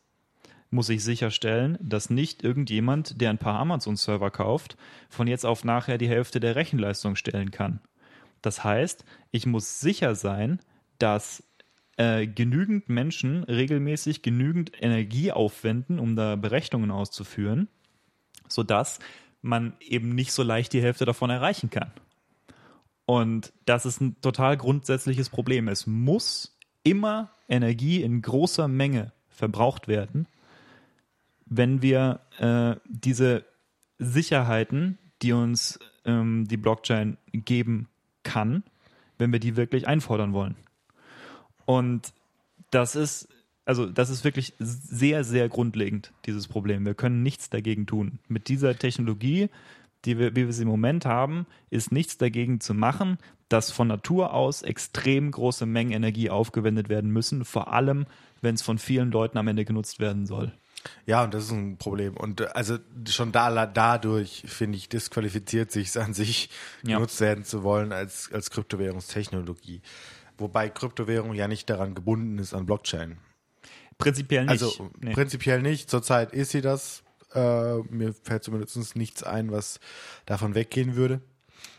muss ich sicherstellen, dass nicht irgendjemand, der ein paar Amazon-Server kauft, von jetzt auf nachher die Hälfte der Rechenleistung stellen kann. Das heißt, ich muss sicher sein, dass äh, genügend Menschen regelmäßig genügend Energie aufwenden, um da Berechnungen auszuführen, sodass man eben nicht so leicht die Hälfte davon erreichen kann. Und das ist ein total grundsätzliches Problem. Es muss immer Energie in großer Menge verbraucht werden, wenn wir äh, diese Sicherheiten, die uns ähm, die Blockchain geben kann, wenn wir die wirklich einfordern wollen. Und das ist, also das ist wirklich sehr, sehr grundlegend, dieses Problem. Wir können nichts dagegen tun. Mit dieser Technologie, die wir, wie wir sie im Moment haben, ist nichts dagegen zu machen, dass von Natur aus extrem große Mengen Energie aufgewendet werden müssen, vor allem wenn es von vielen Leuten am Ende genutzt werden soll. Ja, und das ist ein Problem. Und äh, also schon da, dadurch, finde ich, disqualifiziert sich an sich, Ja. genutzt werden zu wollen als, als Kryptowährungstechnologie. Wobei Kryptowährung ja nicht daran gebunden ist an Blockchain. Prinzipiell nicht. Also Nee. prinzipiell nicht. Zurzeit ist sie das. Äh, mir fällt zumindest nichts ein, was davon weggehen würde.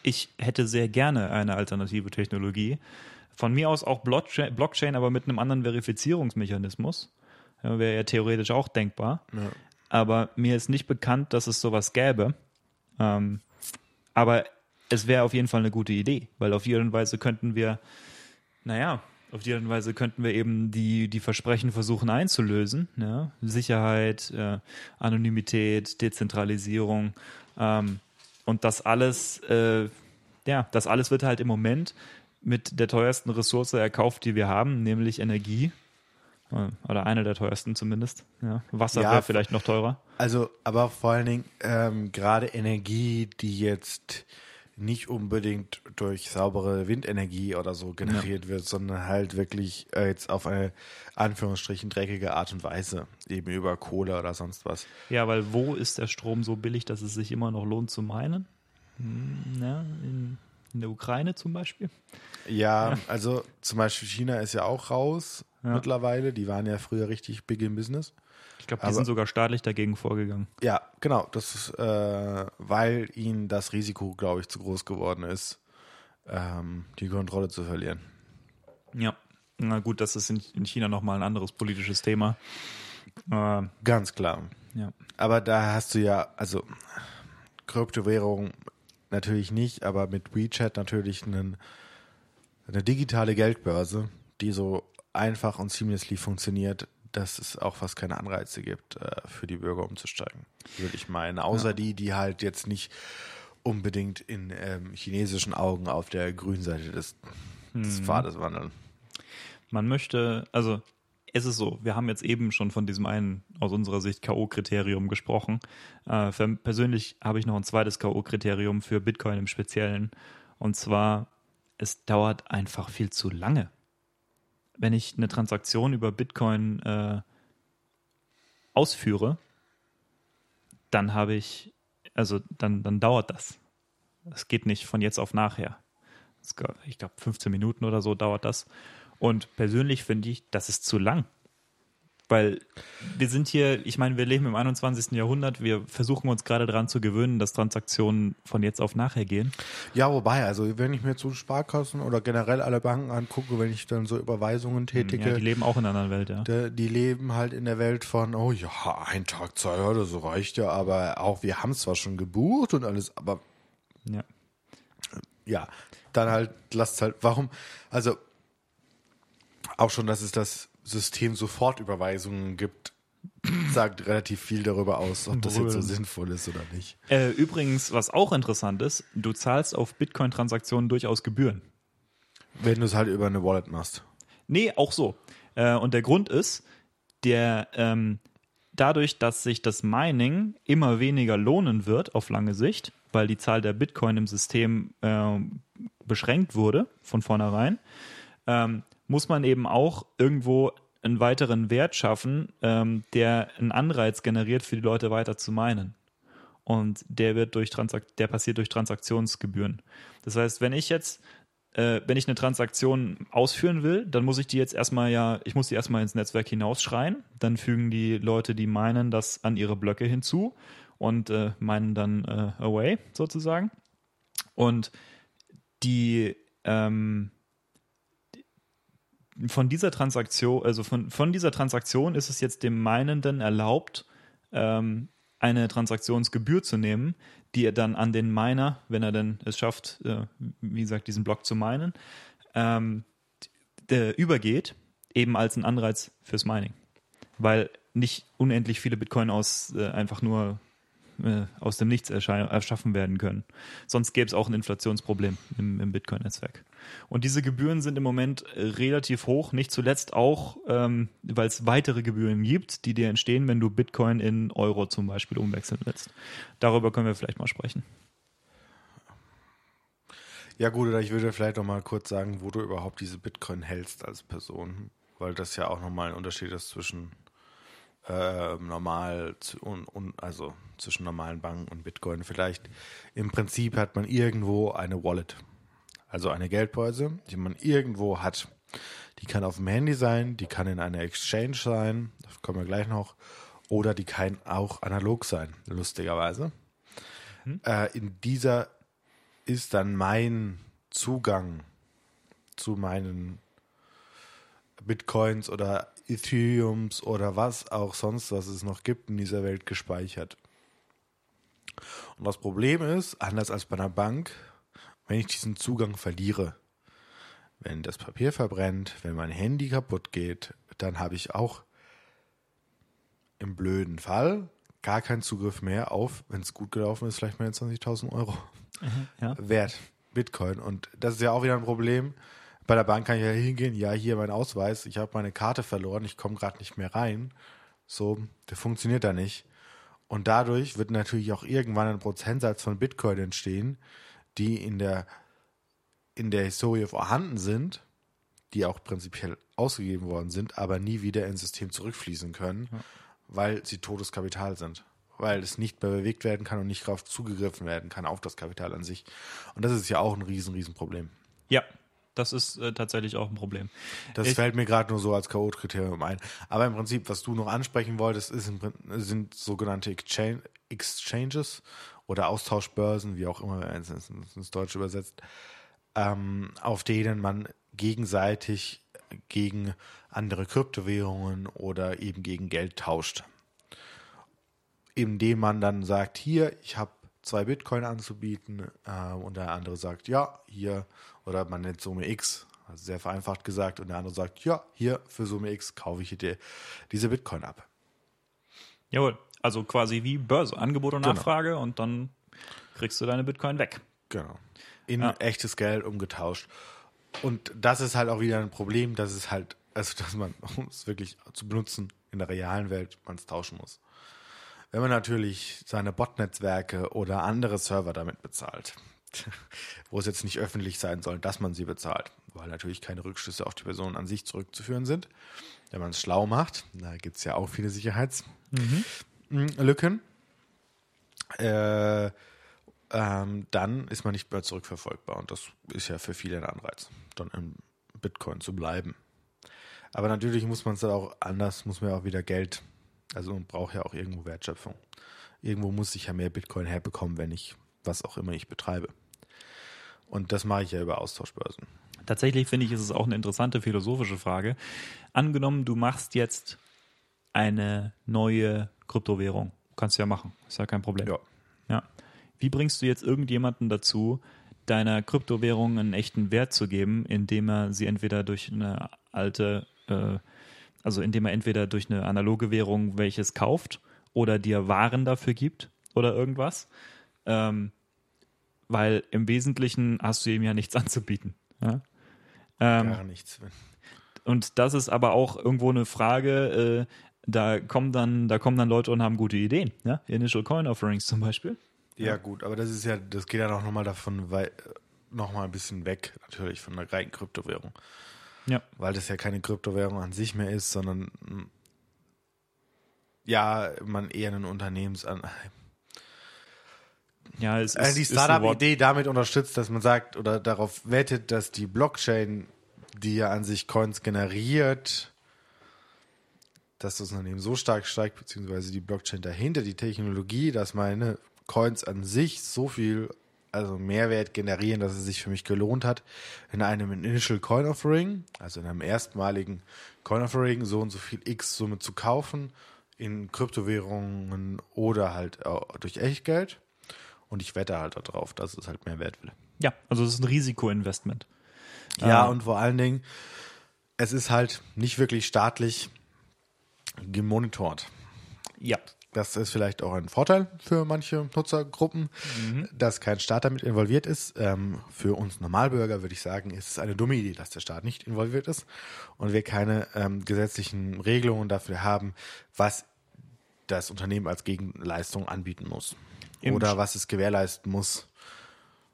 Ich hätte sehr gerne eine alternative Technologie. Von mir aus auch Blockchain, Blockchain aber mit einem anderen Verifizierungsmechanismus. Ja, Wäre ja theoretisch auch denkbar. Aber mir ist nicht bekannt, dass es sowas gäbe. Ähm, aber es wäre auf jeden Fall eine gute Idee, weil auf jede Weise könnten wir, naja, auf jede Weise könnten wir eben die, die Versprechen versuchen einzulösen. Ja? Sicherheit, äh, Anonymität, Dezentralisierung. Ähm, und das alles, äh, ja, das alles wird halt im Moment mit der teuersten Ressource erkauft, die wir haben, nämlich Energie. Äh, Oder eine der teuersten zumindest. Ja. Wasser Ja, wäre vielleicht noch teurer. Also, aber vor allen Dingen ähm, gerade Energie, die jetzt nicht unbedingt durch saubere Windenergie oder so generiert wird, sondern halt wirklich äh, jetzt auf eine Anführungsstrichen dreckige Art und Weise, eben über Kohle oder sonst was. Ja, weil wo ist der Strom so billig, dass es sich immer noch lohnt zu meinen? Hm, ja, in, in der Ukraine zum Beispiel. Ja, also zum Beispiel China ist ja auch raus Ja. mittlerweile. Die waren ja früher richtig big in business. Ich glaube, die Aber- sind sogar staatlich dagegen vorgegangen. Ja, genau. Das ist, äh, weil ihnen das Risiko, glaube ich, zu groß geworden ist, ähm, die Kontrolle zu verlieren. Ja. Na gut, das ist in, in China nochmal ein anderes politisches Thema. Äh, Ganz klar. ja. Aber da hast du ja, also Kryptowährung natürlich nicht, aber mit WeChat natürlich einen, eine digitale Geldbörse, die so einfach und seamlessly funktioniert, dass es auch fast keine Anreize gibt, äh, für die Bürger umzusteigen, würde ich meinen. Außer die, die halt jetzt nicht unbedingt in ähm, chinesischen Augen auf der grünen Seite des, des Pfades wandeln. Man möchte, also es ist so, wir haben jetzt eben schon von diesem einen aus unserer Sicht K.O.-Kriterium gesprochen. Äh, persönlich habe ich noch ein zweites K.O.-Kriterium für Bitcoin im Speziellen. Und zwar, es dauert einfach viel zu lange. Wenn ich eine Transaktion über Bitcoin äh, ausführe, dann habe ich, also dann, dann dauert das. Es geht nicht von jetzt auf nachher. Ich glaube, 15 Minuten oder so dauert das. Und persönlich finde ich, das ist zu lang. Weil wir sind hier, ich meine, wir leben im 21. Jahrhundert, wir versuchen uns gerade daran zu gewöhnen, dass Transaktionen von jetzt auf nachher gehen. Ja, wobei, also wenn ich mir so Sparkassen oder generell alle Banken angucke, wenn ich dann so Überweisungen tätige, Ja, die leben auch in einer anderen Welt, ja. Der, die leben halt in der Welt von, oh ja, ein Tag, zwei Jahre, so reicht ja, aber auch wir haben zwar schon gebucht und alles, aber ja. ja, dann halt, lasst halt, warum, also auch schon, dass es das System Sofortüberweisungen gibt, sagt relativ viel darüber aus, ob das jetzt so sinnvoll ist oder nicht. Äh, übrigens, was auch interessant ist, du zahlst auf Bitcoin-Transaktionen durchaus Gebühren. Wenn du es halt über eine Wallet machst. Nee, auch so. Äh, und der Grund ist, der ähm, dadurch, dass sich das Mining immer weniger lohnen wird auf lange Sicht, weil die Zahl der Bitcoin im System ähm, beschränkt wurde von vornherein, ähm, muss man eben auch irgendwo einen weiteren Wert schaffen, ähm, der einen Anreiz generiert für die Leute weiter zu meinen. Und der wird durch Transak der passiert durch Transaktionsgebühren. Das heißt, wenn ich jetzt äh, wenn ich eine Transaktion ausführen will, dann muss ich die jetzt erstmal ja, ich muss die erstmal ins Netzwerk hinausschreien. Dann fügen die Leute, die meinen, das an ihre Blöcke hinzu und äh, meinen dann äh, away sozusagen. Und die ähm, von dieser Transaktion, also von, von dieser Transaktion ist es jetzt dem Meinenden erlaubt, ähm, eine Transaktionsgebühr zu nehmen, die er dann an den Miner, wenn er denn es schafft, äh, wie gesagt, diesen Block zu minen, ähm, der übergeht, eben als ein Anreiz fürs Mining. Weil nicht unendlich viele Bitcoin aus äh, einfach nur äh, aus dem Nichts erschaffen werden können. Sonst gäbe es auch ein Inflationsproblem im, im Bitcoin-Netzwerk. Und diese Gebühren sind im Moment äh, relativ hoch, nicht zuletzt auch, ähm, weil es weitere Gebühren gibt, die dir entstehen, wenn du Bitcoin in Euro zum Beispiel umwechseln willst. Darüber können wir vielleicht mal sprechen. Ja gut, oder ich würde vielleicht noch mal kurz sagen, wo du überhaupt diese Bitcoin hältst als Person, weil das ja auch noch mal ein Unterschied ist zwischen äh, normal und, und, also zwischen normalen Banken und Bitcoin. Vielleicht im Prinzip hat man irgendwo eine Wallet, also eine Geldbörse, die man irgendwo hat. Die kann auf dem Handy sein, die kann in einer Exchange sein, da kommen wir gleich noch, oder die kann auch analog sein, lustigerweise. Mhm. Äh, in dieser ist dann mein Zugang zu meinen Bitcoins oder Ethereums oder was auch sonst, was es noch gibt in dieser Welt gespeichert. Und das Problem ist, anders als bei einer Bank, wenn ich diesen Zugang verliere, wenn das Papier verbrennt, wenn mein Handy kaputt geht, dann habe ich auch im blöden Fall gar keinen Zugriff mehr auf, wenn es gut gelaufen ist, vielleicht meine 20.000 Euro mhm, ja. wert Bitcoin. Und das ist ja auch wieder ein Problem. Bei der Bank kann ich ja hingehen, ja, hier mein Ausweis, ich habe meine Karte verloren, ich komme gerade nicht mehr rein. So, der funktioniert da nicht. Und dadurch wird natürlich auch irgendwann ein Prozentsatz von Bitcoin entstehen, die in der, in der Historie vorhanden sind, die auch prinzipiell ausgegeben worden sind, aber nie wieder ins System zurückfließen können, ja. weil sie totes Kapital sind. Weil es nicht mehr bewegt werden kann und nicht darauf zugegriffen werden kann, auf das Kapital an sich. Und das ist ja auch ein riesen, riesen Problem. Ja, das ist äh, tatsächlich auch ein Problem. Das ich, fällt mir gerade nur so als K.O.-Kriterium ein. Aber im Prinzip, was du noch ansprechen wolltest, ist sind sogenannte Exchange, Exchanges oder Austauschbörsen, wie auch immer man es ins Deutsche übersetzt, ähm, auf denen man gegenseitig gegen andere Kryptowährungen oder eben gegen Geld tauscht. Indem man dann sagt, hier, ich habe zwei Bitcoin anzubieten äh, und der andere sagt, ja, hier, oder man nennt Summe X, also sehr vereinfacht gesagt, und der andere sagt, ja, hier für Summe X kaufe ich dir diese Bitcoin ab. Jawohl, also quasi wie Börse, Angebot und genau. Nachfrage genau. und dann kriegst du deine Bitcoin weg. Genau. In ja. echtes Geld umgetauscht. Und das ist halt auch wieder ein Problem, dass es halt, also dass man, um es wirklich zu benutzen in der realen Welt, man es tauschen muss. Wenn man natürlich seine Botnetzwerke oder andere Server damit bezahlt, wo es jetzt nicht öffentlich sein soll, dass man sie bezahlt, weil natürlich keine Rückschlüsse auf die Person an sich zurückzuführen sind. Wenn man es schlau macht, da gibt es ja auch viele Sicherheitslücken, mhm. Äh, ähm, dann ist man nicht mehr zurückverfolgbar. Und das ist ja für viele ein Anreiz, dann in Bitcoin zu bleiben. Aber natürlich muss man es dann auch anders, muss man ja auch wieder Geld also man braucht ja auch irgendwo Wertschöpfung. Irgendwo muss ich ja mehr Bitcoin herbekommen, wenn ich was auch immer ich betreibe. Und das mache ich ja über Austauschbörsen. Tatsächlich finde ich, ist es auch eine interessante philosophische Frage. Angenommen, du machst jetzt eine neue Kryptowährung. Kannst du ja machen, ist ja kein Problem. Ja. ja. Wie bringst du jetzt irgendjemanden dazu, deiner Kryptowährung einen echten Wert zu geben, indem er sie entweder durch eine alte äh, also indem er entweder durch eine analoge Währung welches kauft oder dir Waren dafür gibt oder irgendwas. Ähm, weil im Wesentlichen hast du ihm ja nichts anzubieten. Ja? Ähm, Gar nichts. Und das ist aber auch irgendwo eine Frage, äh, da kommen dann, da kommen dann Leute und haben gute Ideen, ja? Initial Coin Offerings zum Beispiel. Ja, gut, aber das ist ja, das geht ja auch nochmal davon, weil nochmal ein bisschen weg, natürlich, von der reinen Kryptowährung. Ja. Weil das ja keine Kryptowährung an sich mehr ist, sondern ja, man eher ein Unternehmens an ja, es also ist, die Startup-Idee damit unterstützt, dass man sagt oder darauf wettet, dass die Blockchain, die ja an sich Coins generiert, dass das Unternehmen so stark steigt, beziehungsweise die Blockchain dahinter, die Technologie, dass meine Coins an sich so viel also Mehrwert generieren, dass es sich für mich gelohnt hat, in einem Initial Coin Offering, also in einem erstmaligen Coin Offering, so und so viel X Summe zu kaufen in Kryptowährungen oder halt durch Echtgeld. Und ich wette halt darauf, dass es halt mehr wert will. Ja, also es ist ein Risikoinvestment. Ja, ähm. und vor allen Dingen, es ist halt nicht wirklich staatlich gemonitort. Ja. Das ist vielleicht auch ein Vorteil für manche Nutzergruppen, mhm. dass kein Staat damit involviert ist. Ähm, für uns Normalbürger würde ich sagen, ist es eine dumme Idee, dass der Staat nicht involviert ist und wir keine ähm, gesetzlichen Regelungen dafür haben, was das Unternehmen als Gegenleistung anbieten muss Im oder was es gewährleisten muss.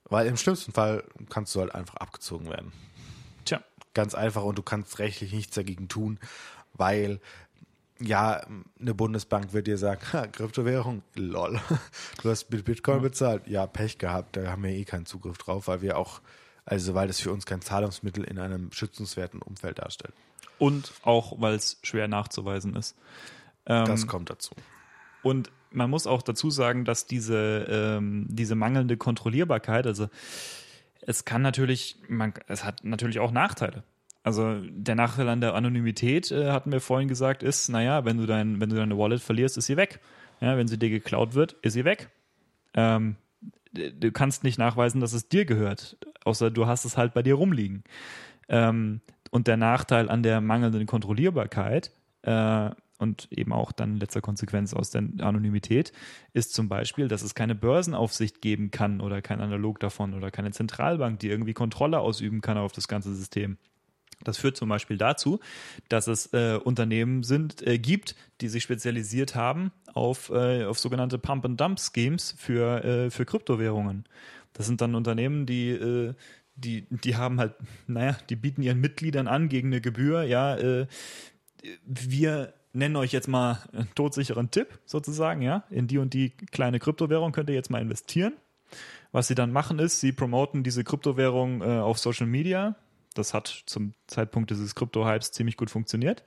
Weil im schlimmsten Fall kannst du halt einfach abgezogen werden. Tja. Ganz einfach und du kannst rechtlich nichts dagegen tun, weil Ja, eine Bundesbank wird dir sagen, ha, Kryptowährung, lol. Du hast mit Bitcoin bezahlt. Ja, Pech gehabt, da haben wir eh keinen Zugriff drauf, weil wir auch, also weil das für uns kein Zahlungsmittel in einem schützenswerten Umfeld darstellt. Und auch, weil es schwer nachzuweisen ist. Ähm, Das kommt dazu. Und man muss auch dazu sagen, dass diese, ähm, diese mangelnde Kontrollierbarkeit, also es kann natürlich, man, es hat natürlich auch Nachteile. Also der Nachteil an der Anonymität, äh, hatten wir vorhin gesagt, ist, naja, wenn du, dein, wenn du deine Wallet verlierst, ist sie weg. Ja, wenn sie dir geklaut wird, ist sie weg. Ähm, du kannst nicht nachweisen, dass es dir gehört, außer du hast es halt bei dir rumliegen. Ähm, und der Nachteil an der mangelnden Kontrollierbarkeit äh, und eben auch dann letzter Konsequenz aus der Anonymität ist zum Beispiel, dass es keine Börsenaufsicht geben kann oder kein Analog davon oder keine Zentralbank, die irgendwie Kontrolle ausüben kann auf das ganze System. Das führt zum Beispiel dazu, dass es äh, Unternehmen sind, äh, gibt, die sich spezialisiert haben auf, äh, auf sogenannte Pump-and-Dump-Schemes für, äh, für Kryptowährungen. Das sind dann Unternehmen, die, äh, die, die haben halt, naja, die bieten ihren Mitgliedern an gegen eine Gebühr, ja, äh, wir nennen euch jetzt mal einen todsicheren Tipp sozusagen, ja, in die und die kleine Kryptowährung könnt ihr jetzt mal investieren. Was sie dann machen ist, sie promoten diese Kryptowährung äh, auf Social Media. Das hat zum Zeitpunkt dieses Krypto-Hypes ziemlich gut funktioniert.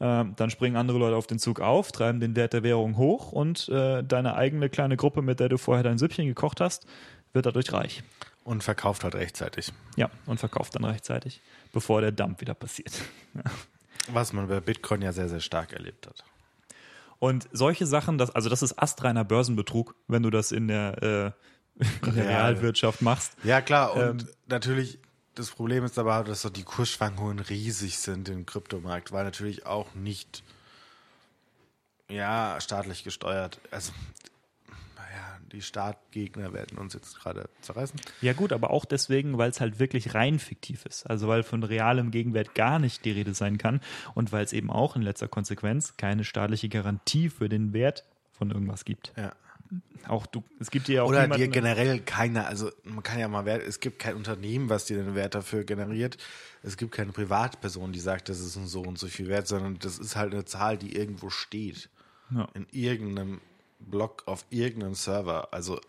Ähm, dann springen andere Leute auf den Zug auf, treiben den Wert der Währung hoch und äh, deine eigene kleine Gruppe, mit der du vorher dein Süppchen gekocht hast, wird dadurch reich. Und verkauft halt rechtzeitig. Ja, und verkauft dann rechtzeitig, bevor der Dump wieder passiert. Was man bei Bitcoin ja sehr, sehr stark erlebt hat. Und solche Sachen, das, also das ist astreiner Börsenbetrug, wenn du das in der, äh, in der Real. Realwirtschaft machst. Ja, klar. Und Ähm, natürlich, das Problem ist aber, dass so die Kursschwankungen riesig sind im Kryptomarkt, weil natürlich auch nicht ja, staatlich gesteuert. Also, naja, die Staatgegner werden uns jetzt gerade zerreißen. Ja gut, aber auch deswegen, weil es halt wirklich rein fiktiv ist. Also weil von realem Gegenwert gar nicht die Rede sein kann und weil es eben auch in letzter Konsequenz keine staatliche Garantie für den Wert von irgendwas gibt. Ja. Auch du, es gibt dir ja auch Oder dir generell keiner, also man kann ja mal Wert, es gibt kein Unternehmen, was dir den Wert dafür generiert. Es gibt keine Privatperson, die sagt, das ist so und so viel wert, sondern das ist halt eine Zahl, die irgendwo steht. Ja. In irgendeinem Block auf irgendeinem Server. Also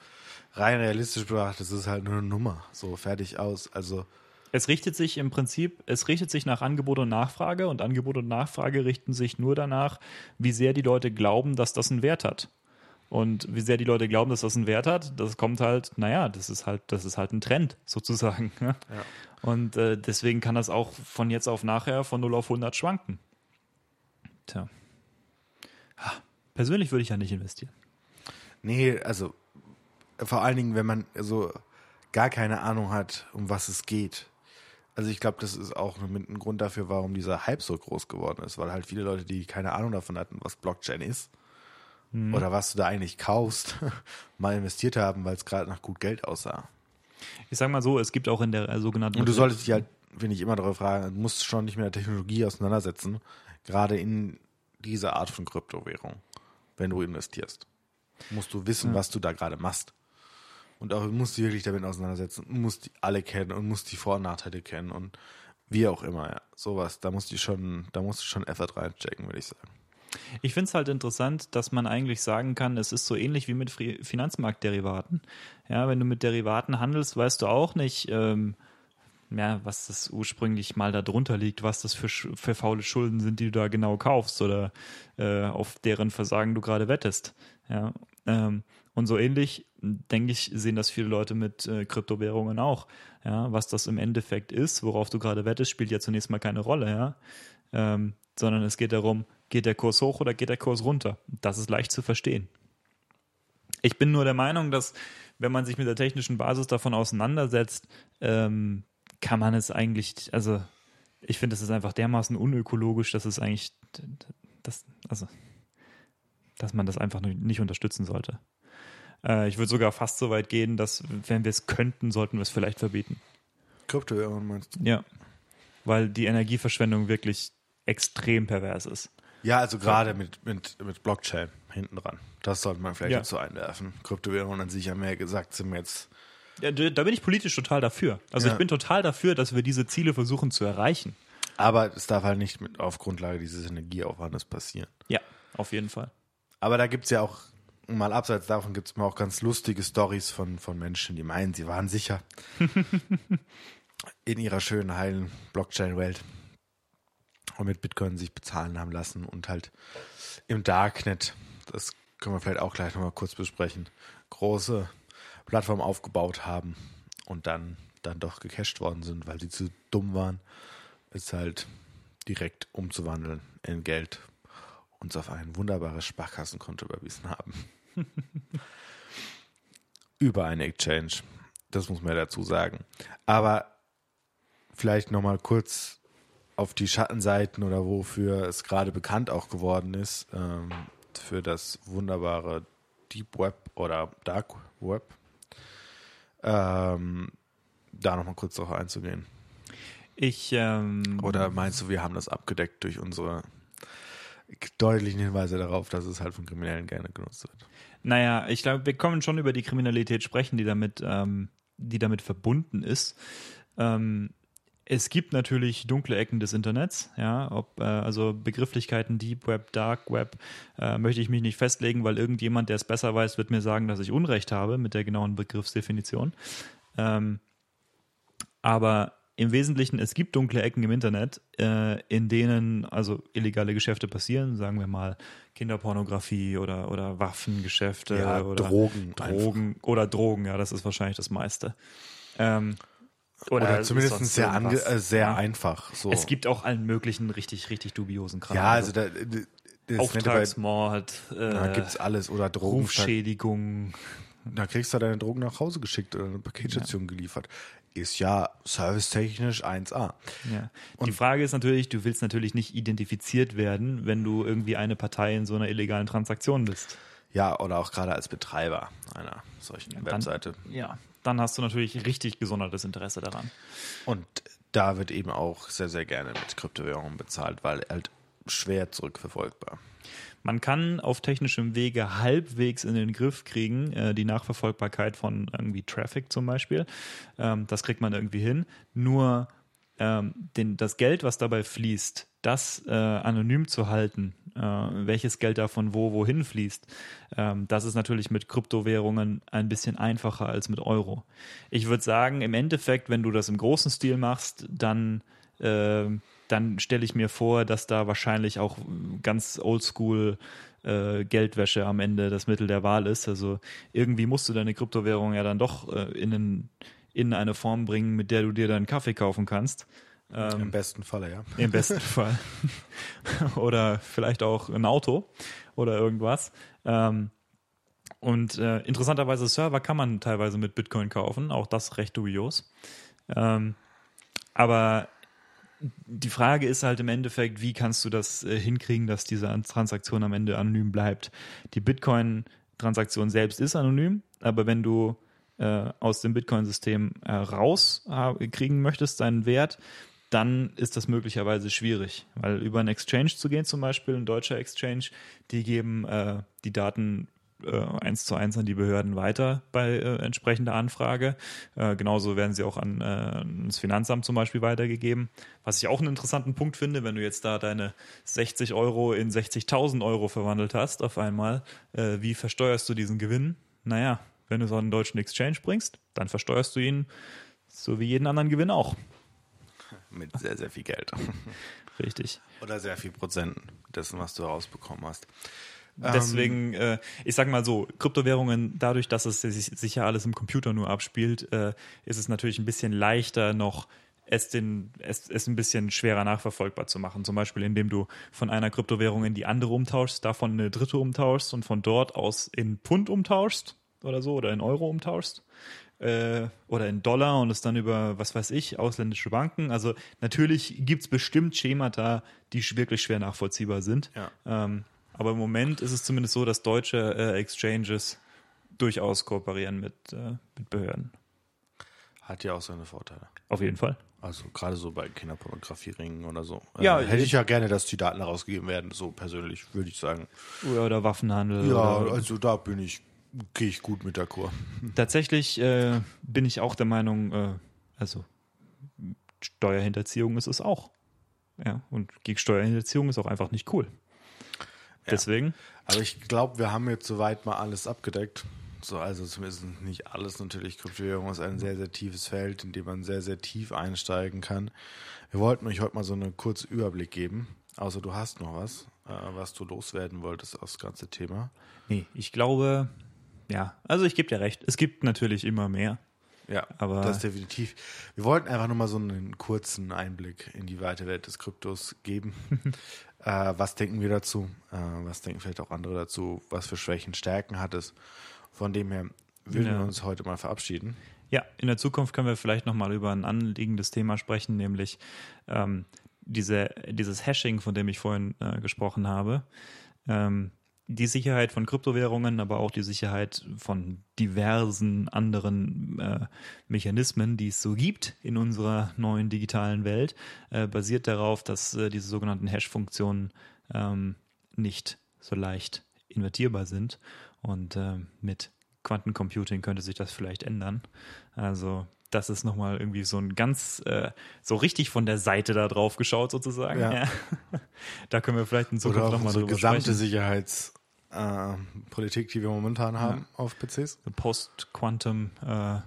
rein realistisch betrachtet, das ist halt nur eine Nummer. So fertig aus. Also Es richtet sich im Prinzip, es richtet sich nach Angebot und Nachfrage und Angebot und Nachfrage richten sich nur danach, wie sehr die Leute glauben, dass das einen Wert hat. Und wie sehr die Leute glauben, dass das einen Wert hat, das kommt halt, naja, das ist halt, das ist halt ein Trend sozusagen. Ja? Und äh, deswegen kann das auch von jetzt auf nachher von 0 auf 100 schwanken. Tja. Ha, Persönlich würde ich ja nicht investieren. Nee, also vor allen Dingen, wenn man so gar keine Ahnung hat, um was es geht. Also ich glaube, das ist auch mit ein Grund dafür, warum dieser Hype so groß geworden ist, weil halt viele Leute, die keine Ahnung davon hatten, was Blockchain ist oder was du da eigentlich kaufst, mal investiert haben, weil es gerade nach gut Geld aussah. Ich sag mal so, es gibt auch in der äh, sogenannten Und du solltest dich halt, finde ich, immer darauf fragen, du musst schon nicht mit der Technologie auseinandersetzen, gerade in diese Art von Kryptowährung, wenn du investierst. Musst du wissen, was du da gerade machst. Und auch musst du wirklich damit auseinandersetzen, musst die alle kennen und musst die Vor- und Nachteile kennen und wie auch immer, ja. Sowas, da musst du schon, da musst du schon Effort reinchecken, würde ich sagen. Ich finde es halt interessant, dass man eigentlich sagen kann, es ist so ähnlich wie mit Finanzmarktderivaten. Ja, wenn du mit Derivaten handelst, weißt du auch nicht, ähm, ja, was das ursprünglich mal da drunter liegt, was das für, für faule Schulden sind, die du da genau kaufst oder äh, auf deren Versagen du gerade wettest. Ja, ähm, und so ähnlich, denke ich, sehen das viele Leute mit äh, Kryptowährungen auch. Ja, was das im Endeffekt ist, worauf du gerade wettest, spielt ja zunächst mal keine Rolle, ja. Ähm, sondern es geht darum, geht der Kurs hoch oder geht der Kurs runter? Das ist leicht zu verstehen. Ich bin nur der Meinung, dass wenn man sich mit der technischen Basis davon auseinandersetzt, ähm, kann man es eigentlich, also ich finde, es ist einfach dermaßen unökologisch, dass es eigentlich, das, also, dass man das einfach nicht unterstützen sollte. Äh, ich würde sogar fast so weit gehen, dass, wenn wir es könnten, sollten wir es vielleicht verbieten. Kryptowährungen meinst du? Ja. Weil die Energieverschwendung wirklich extrem pervers ist. Ja, also gerade mit, mit, mit Blockchain hinten dran. Das sollte man vielleicht Ja. dazu einwerfen. Kryptowährungen an sich haben wir ja gesagt, sind wir jetzt Ja, da da bin ich politisch total dafür. Also Ja. ich bin total dafür, dass wir diese Ziele versuchen zu erreichen. Aber es darf halt nicht mit auf Grundlage dieses Energieaufwandes passieren. Ja, auf jeden Fall. Aber da gibt es ja auch, mal abseits davon gibt es mal auch ganz lustige Stories von, von Menschen, die meinen, sie waren sicher in ihrer schönen, heilen Blockchain-Welt und mit Bitcoin sich bezahlen haben lassen und halt im Darknet, das können wir vielleicht auch gleich nochmal kurz besprechen, große Plattformen aufgebaut haben und dann, dann doch gecached worden sind, weil sie zu dumm waren, es halt direkt umzuwandeln in Geld uns auf ein wunderbares Sparkassenkonto überwiesen haben. Über eine Exchange. Das muss man dazu sagen. Aber vielleicht nochmal kurz auf die Schattenseiten oder wofür es gerade bekannt auch geworden ist, ähm, für das wunderbare Deep Web oder Dark Web. Ähm, da nochmal kurz darauf einzugehen. Ich, ähm, Oder meinst du, wir haben das abgedeckt durch unsere deutlichen Hinweise darauf, dass es halt von Kriminellen gerne genutzt wird? Naja, ich glaube, wir können schon über die Kriminalität sprechen, die damit, ähm, die damit verbunden ist. Ähm, es gibt natürlich dunkle Ecken des Internets, ja, ob äh, also Begrifflichkeiten Deep Web, Dark Web, äh, möchte ich mich nicht festlegen, weil irgendjemand, der es besser weiß, wird mir sagen, dass ich Unrecht habe mit der genauen Begriffsdefinition. Ähm, aber im Wesentlichen, es gibt dunkle Ecken im Internet, äh, in denen also illegale Geschäfte passieren, sagen wir mal Kinderpornografie oder, oder Waffengeschäfte Ja, oder Drogen Drogen oder Drogen, ja, das ist wahrscheinlich das meiste. Ähm, Oder, zumindest sonst sehr, äh, sehr Ja. einfach. So. Es gibt auch allen möglichen richtig, richtig dubiosen Kram. ja, also da, das bei, Auftragsmord, da äh, gibt's alles oder Drogen. Rufschädigung. Da kriegst du deine Drogen nach Hause geschickt oder eine Paketstation geliefert. Ist ja servicetechnisch 1A. Ja. Die Frage ist natürlich, du willst natürlich nicht identifiziert werden, wenn du irgendwie eine Partei in so einer illegalen Transaktion bist. Ja, oder auch gerade als Betreiber einer solchen dann- Webseite. Ja, dann hast du natürlich richtig gesondertes Interesse daran. Und da wird eben auch sehr, sehr gerne mit Kryptowährungen bezahlt, weil halt schwer zurückverfolgbar. Man kann auf technischem Wege halbwegs in den Griff kriegen, äh, die Nachverfolgbarkeit von irgendwie Traffic zum Beispiel. Ähm, das kriegt man irgendwie hin. Nur ähm, den, das Geld, was dabei fließt, das äh, anonym zu halten, äh, welches Geld davon wo wohin fließt, ähm, das ist natürlich mit Kryptowährungen ein bisschen einfacher als mit Euro. Ich würde sagen, im Endeffekt, wenn du das im großen Stil machst, dann äh, dann stelle ich mir vor, dass da wahrscheinlich auch ganz oldschool äh, Geldwäsche am Ende das Mittel der Wahl ist. Also irgendwie musst du deine Kryptowährung ja dann doch äh, in, einen, in eine Form bringen, mit der du dir dann Kaffee kaufen kannst. Ähm, Im besten Falle, ja. Im besten Fall. oder vielleicht auch ein Auto oder irgendwas. Ähm, und äh, interessanterweise Server kann man teilweise mit Bitcoin kaufen, auch das recht dubios. Ähm, aber die Frage ist halt im Endeffekt, wie kannst du das äh, hinkriegen, dass diese An- Transaktion am Ende anonym bleibt? Die Bitcoin-Transaktion selbst ist anonym, aber wenn du äh, aus dem Bitcoin-System äh, rauskriegen möchtest, deinen Wert, dann ist das möglicherweise schwierig, weil über einen Exchange zu gehen, zum Beispiel ein deutscher Exchange, die geben äh, die Daten äh, eins zu eins an die Behörden weiter bei äh, entsprechender Anfrage. Äh, genauso werden sie auch an, äh, ans Finanzamt zum Beispiel weitergegeben. Was ich auch einen interessanten Punkt finde, wenn du jetzt da deine 60 Euro in 60.000 Euro verwandelt hast auf einmal, äh, wie versteuerst du diesen Gewinn? Naja, wenn du so einen deutschen Exchange bringst, dann versteuerst du ihn so wie jeden anderen Gewinn auch. Mit sehr, sehr viel Geld. Richtig. Oder sehr viel Prozent dessen, was du rausbekommen hast. Deswegen, äh, ich sag mal so, Kryptowährungen, dadurch, dass es sich, sich ja alles im Computer nur abspielt, äh, ist es natürlich ein bisschen leichter noch es, den, es, es ein bisschen schwerer nachverfolgbar zu machen. Zum Beispiel, indem du von einer Kryptowährung in die andere umtauschst, davon eine dritte umtauschst und von dort aus in Pfund umtauschst oder so oder in Euro umtauschst äh, oder in Dollar und es dann über, was weiß ich, ausländische Banken. Also natürlich gibt es bestimmt Schemata, die wirklich schwer nachvollziehbar sind. Ja. Ähm, aber im Moment ist es zumindest so, dass deutsche äh, Exchanges durchaus kooperieren mit, äh, mit Behörden. Hat ja auch seine Vorteile. Auf jeden Fall. Also gerade so bei Kinderpornografieringen oder so. Ja, äh, hätte ich- ich ja gerne, dass die Daten herausgegeben werden, so persönlich, würde ich sagen. Oder, oder Waffenhandel. Ja, oder, also da bin ich, gehe ich gut mit der Kur. Tatsächlich äh, bin ich auch der Meinung, äh, also Steuerhinterziehung ist es auch. Ja, und gegen Steuerhinterziehung ist auch einfach nicht cool. Deswegen. Aber ich glaube, wir haben jetzt soweit mal alles abgedeckt. So, also zumindest nicht alles natürlich. Kryptowährung ist ein sehr, sehr tiefes Feld, in dem man sehr, sehr tief einsteigen kann. Wir wollten euch heute mal so einen kurzen Überblick geben. Außer du hast noch was, äh, was du loswerden wolltest aus das ganze Thema. Nee, ich glaube, ja, also ich gebe dir recht. Es gibt natürlich immer mehr. Ja, Aber- das definitiv. Wir wollten einfach nur mal so einen kurzen Einblick in die weite Welt des Kryptos geben. äh, was denken wir dazu? Äh, was denken vielleicht auch andere dazu? Was für Schwächen, Stärken hat es? Von dem her würden Ja. wir uns heute mal verabschieden. Ja, in der Zukunft können wir vielleicht nochmal über ein anliegendes Thema sprechen, nämlich ähm, diese, dieses Hashing, von dem ich vorhin äh, gesprochen habe. Ähm, die Sicherheit von Kryptowährungen, aber auch die Sicherheit von diversen anderen äh, Mechanismen, die es so gibt in unserer neuen digitalen Welt, äh, basiert darauf, dass äh, diese sogenannten Hash-Funktionen ähm, nicht so leicht invertierbar sind. Und äh, mit Quantencomputing könnte sich das vielleicht ändern. Also das ist nochmal irgendwie so ein ganz, äh, so richtig von der Seite da drauf geschaut sozusagen. Ja. Da können wir vielleicht in Oder Zukunft nochmal unsere drüber gesamte sprechen. Sicherheitspolitik, äh, Politik, die wir momentan haben auf PCs. Post-Quantum äh,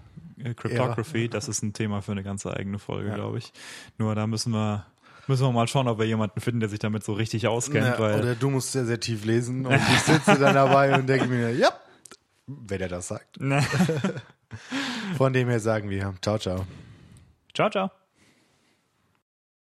Cryptography, das ist ein Thema für eine ganze eigene Folge, Ja. glaube ich. Nur da müssen wir, müssen wir mal schauen, ob wir jemanden finden, der sich damit so richtig auskennt, Ja, weil oder du musst sehr, sehr tief lesen und ich sitze dann dabei und denke mir, ja, wenn er das sagt. Von dem her sagen wir, ciao, ciao. ciao, ciao.